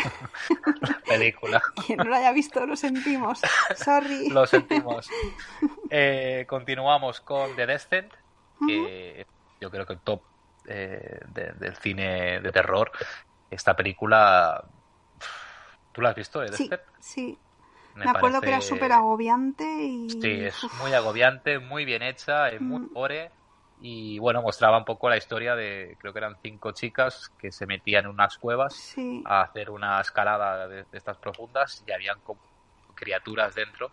la película. Quien no la haya visto, lo sentimos. Sorry. Lo sentimos. Eh, continuamos con The Descent, que yo creo que el top eh, de- del cine de terror. Esta película, ¿tú la has visto, The Sí, Descent? sí. Me, acuerdo que era súper agobiante y... Sí, es Uf, muy agobiante, muy bien hecha, es muy gore y bueno, mostraba un poco la historia de, creo que eran cinco chicas que se metían en unas cuevas Sí, a hacer una escalada de, de estas profundas y habían como criaturas dentro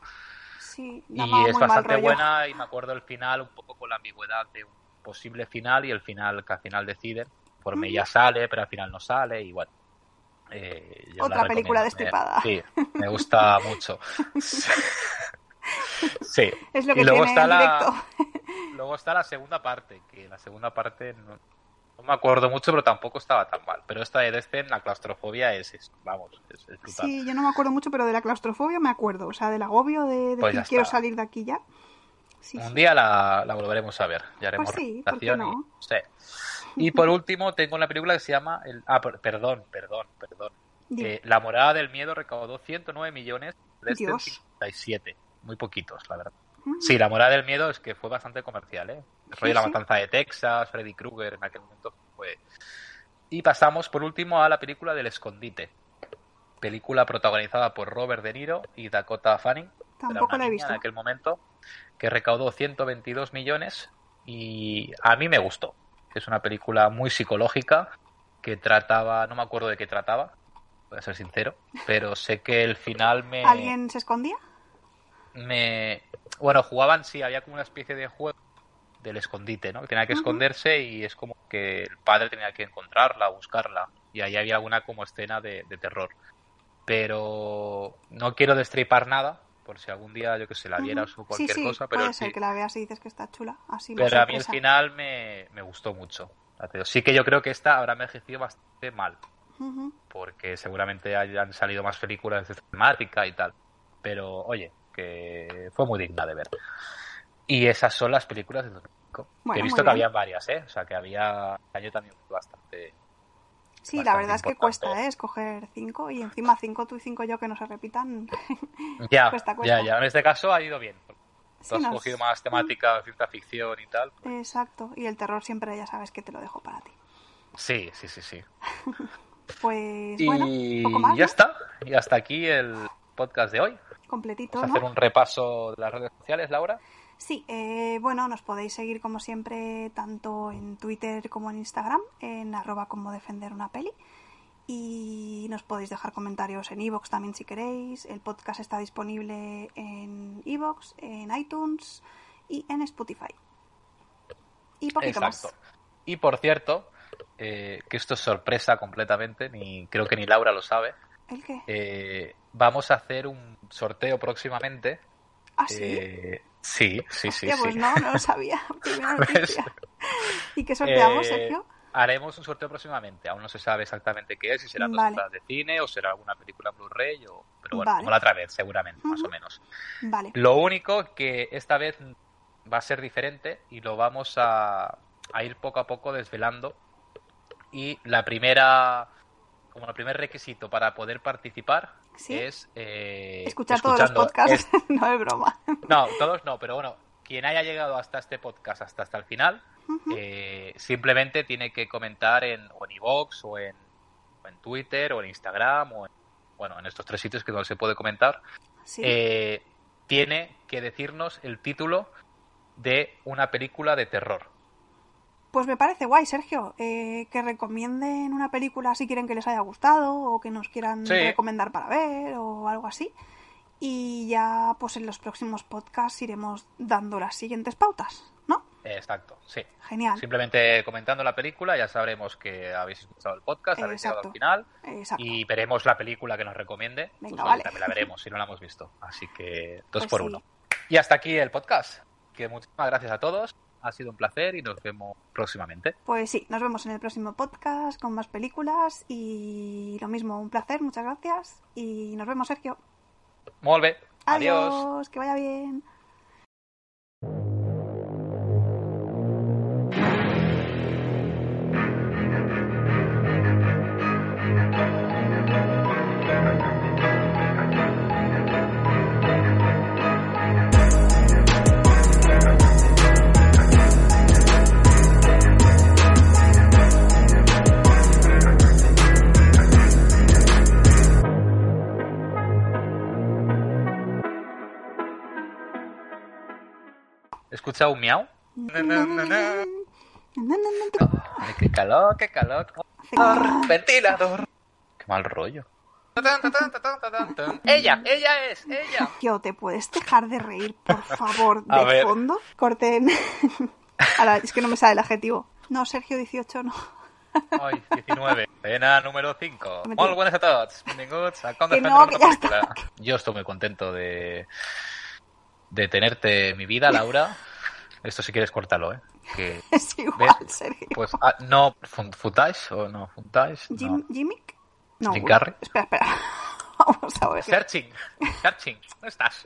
sí. y es bastante buena y me acuerdo el final un poco con la ambigüedad de un posible final y el final que al final deciden, por Ujú. ella sale pero al final no sale y bueno. eh, yo la Otra película destripada. Me- sí, me gusta mucho. Sí. Es lo Y que luego tiene está en la- directo. Luego está la segunda parte, que la segunda parte no, no me acuerdo mucho, pero tampoco estaba tan mal. Pero esta de Descent, la claustrofobia es, es- vamos, es, es brutal. Sí, yo no me acuerdo mucho, pero de la claustrofobia me acuerdo. O sea, del agobio de Pues decir ya quiero salir de aquí ya. Sí, Un sí. día la, la volveremos a ver. Ya haremos Pues sí, ¿por qué recomendación no? y, sí. Y por último, tengo una película que se llama. El, ah, per- perdón, perdón, perdón. Eh, la morada del miedo recaudó 109 millones, Dios. 57. Muy poquitos, la verdad. Sí, la morada del miedo es que fue bastante comercial, ¿eh? El rollo la sí. matanza de Texas, Freddy Krueger en aquel momento fue. Y pasamos por último a la película del escondite. Película protagonizada por Robert De Niro y Dakota Fanning. Tampoco la he visto. En aquel momento, que recaudó 122 millones y a mí me gustó. Es una película muy psicológica que trataba, no me acuerdo de qué trataba, voy a ser sincero, pero sé que el final me, ¿Alguien se escondía? Me bueno jugaban sí había como una especie de juego del escondite, ¿no? Que tenía que esconderse y es como que el padre tenía que encontrarla, buscarla. Y ahí había alguna como escena de, de terror. Pero no quiero destripar nada, por si algún día, yo que sé, la vieras o cualquier sí, sí, cosa. Pero puede sí- ser que la veas y dices que está chula. Así pero a mí el final me, me gustó mucho. Sí que yo creo que esta habrá envejecido bastante mal, porque seguramente hayan salido más películas de esta temática y tal. Pero oye, que fue muy digna de ver. Y esas son las películas de 2005. Bueno, que he visto que bien. había varias, ¿eh? O sea, que había... año también bastante... Sí, la verdad es que cuesta, ¿eh? Escoger cinco y encima cinco tú y cinco yo que no se repitan. Ya, Cuesta, cuesta. ya, ya. En este caso ha ido bien. Tú Sí, has cogido más temática ciencia ficción y tal. Exacto. Y el terror siempre ya sabes que te lo dejo para ti. Sí, sí, sí, sí. Pues Y bueno, poco más. ya ¿no? está. Y hasta aquí el podcast de hoy. Completito, Vamos a ¿no? hacer un repaso de las redes sociales, Laura. Sí, eh, bueno, nos podéis seguir como siempre tanto en Twitter como en Instagram, en arroba como defender una peli. Y nos podéis dejar comentarios en iVoox también si queréis. El podcast está disponible en iVoox, en iTunes y en Spotify. Y poquito Exacto. más. Y por cierto, eh, que esto es sorpresa completamente, ni creo que ni Laura lo sabe. ¿El qué? eh, vamos a hacer un sorteo próximamente. ¿Ah, sí? Eh, sí, sí, sí, Hostia, sí. pues no, no lo sabía. Noticia. ¿Y qué sorteamos, Eh, Sergio? Haremos un sorteo próximamente. Aún no se sabe exactamente qué es, si serán dos Vale. entradas de cine o será alguna película Blu-ray. O... Pero bueno, Vale. como la otra vez, seguramente, más o menos. Vale. Lo único que esta vez va a ser diferente y lo vamos a, a ir poco a poco desvelando. Y la primera, como el primer requisito para poder participar Sí. es eh, Escuchar todos los podcasts, no es broma. no, todos no, pero bueno, quien haya llegado hasta este podcast, hasta, hasta el final, eh, simplemente tiene que comentar en, o en o en, o en Twitter, o en Instagram, o en, bueno, en estos tres sitios que no se puede comentar, Sí. eh, tiene que decirnos el título de una película de terror. Pues me parece guay, Sergio, eh, que recomienden una película si quieren que les haya gustado o que nos quieran Sí. recomendar para ver o algo así. Y ya, pues en los próximos podcasts iremos dando las siguientes pautas, ¿no? Exacto, sí. Genial. Simplemente comentando la película ya sabremos que habéis escuchado el podcast, habéis llegado al final Exacto. y veremos la película que nos recomiende. Venga, Pues, vale. También la veremos si no la hemos visto. Así que dos Pues por sí. uno. Y hasta aquí el podcast. Que muchísimas gracias a todos. Ha sido un placer y nos vemos próximamente. Pues sí, nos vemos en el próximo podcast con más películas y lo mismo, un placer, muchas gracias y nos vemos, Sergio. Adiós, Adiós. que vaya bien. ¿He escuchado un miau? Ay, qué calor, qué calor. Ventilador. Qué mal rollo. Ella, ella es, ella. Sergio, ¿te puedes dejar de reír, por favor, de ver. fondo? Corten. Ala, es que no me sale el adjetivo. No, Sergio 18 no. Ai, 19. Escena número 5. Mentira. Molt buenas a tots. Benvinguts a Que no, que ya película. Yo estoy muy contento de, de tenerte en mi vida, Laura. Esto si quieres cortarlo, ¿eh? Que, Es igual, Sergio. pues, ah, no, fun- ¿Footage o no? ¿Footage? Jim, No. ¿Jimmick? No. Jim Carrey. Espera, espera. Vamos a ver. Searching. Searching. ¿Dónde estás?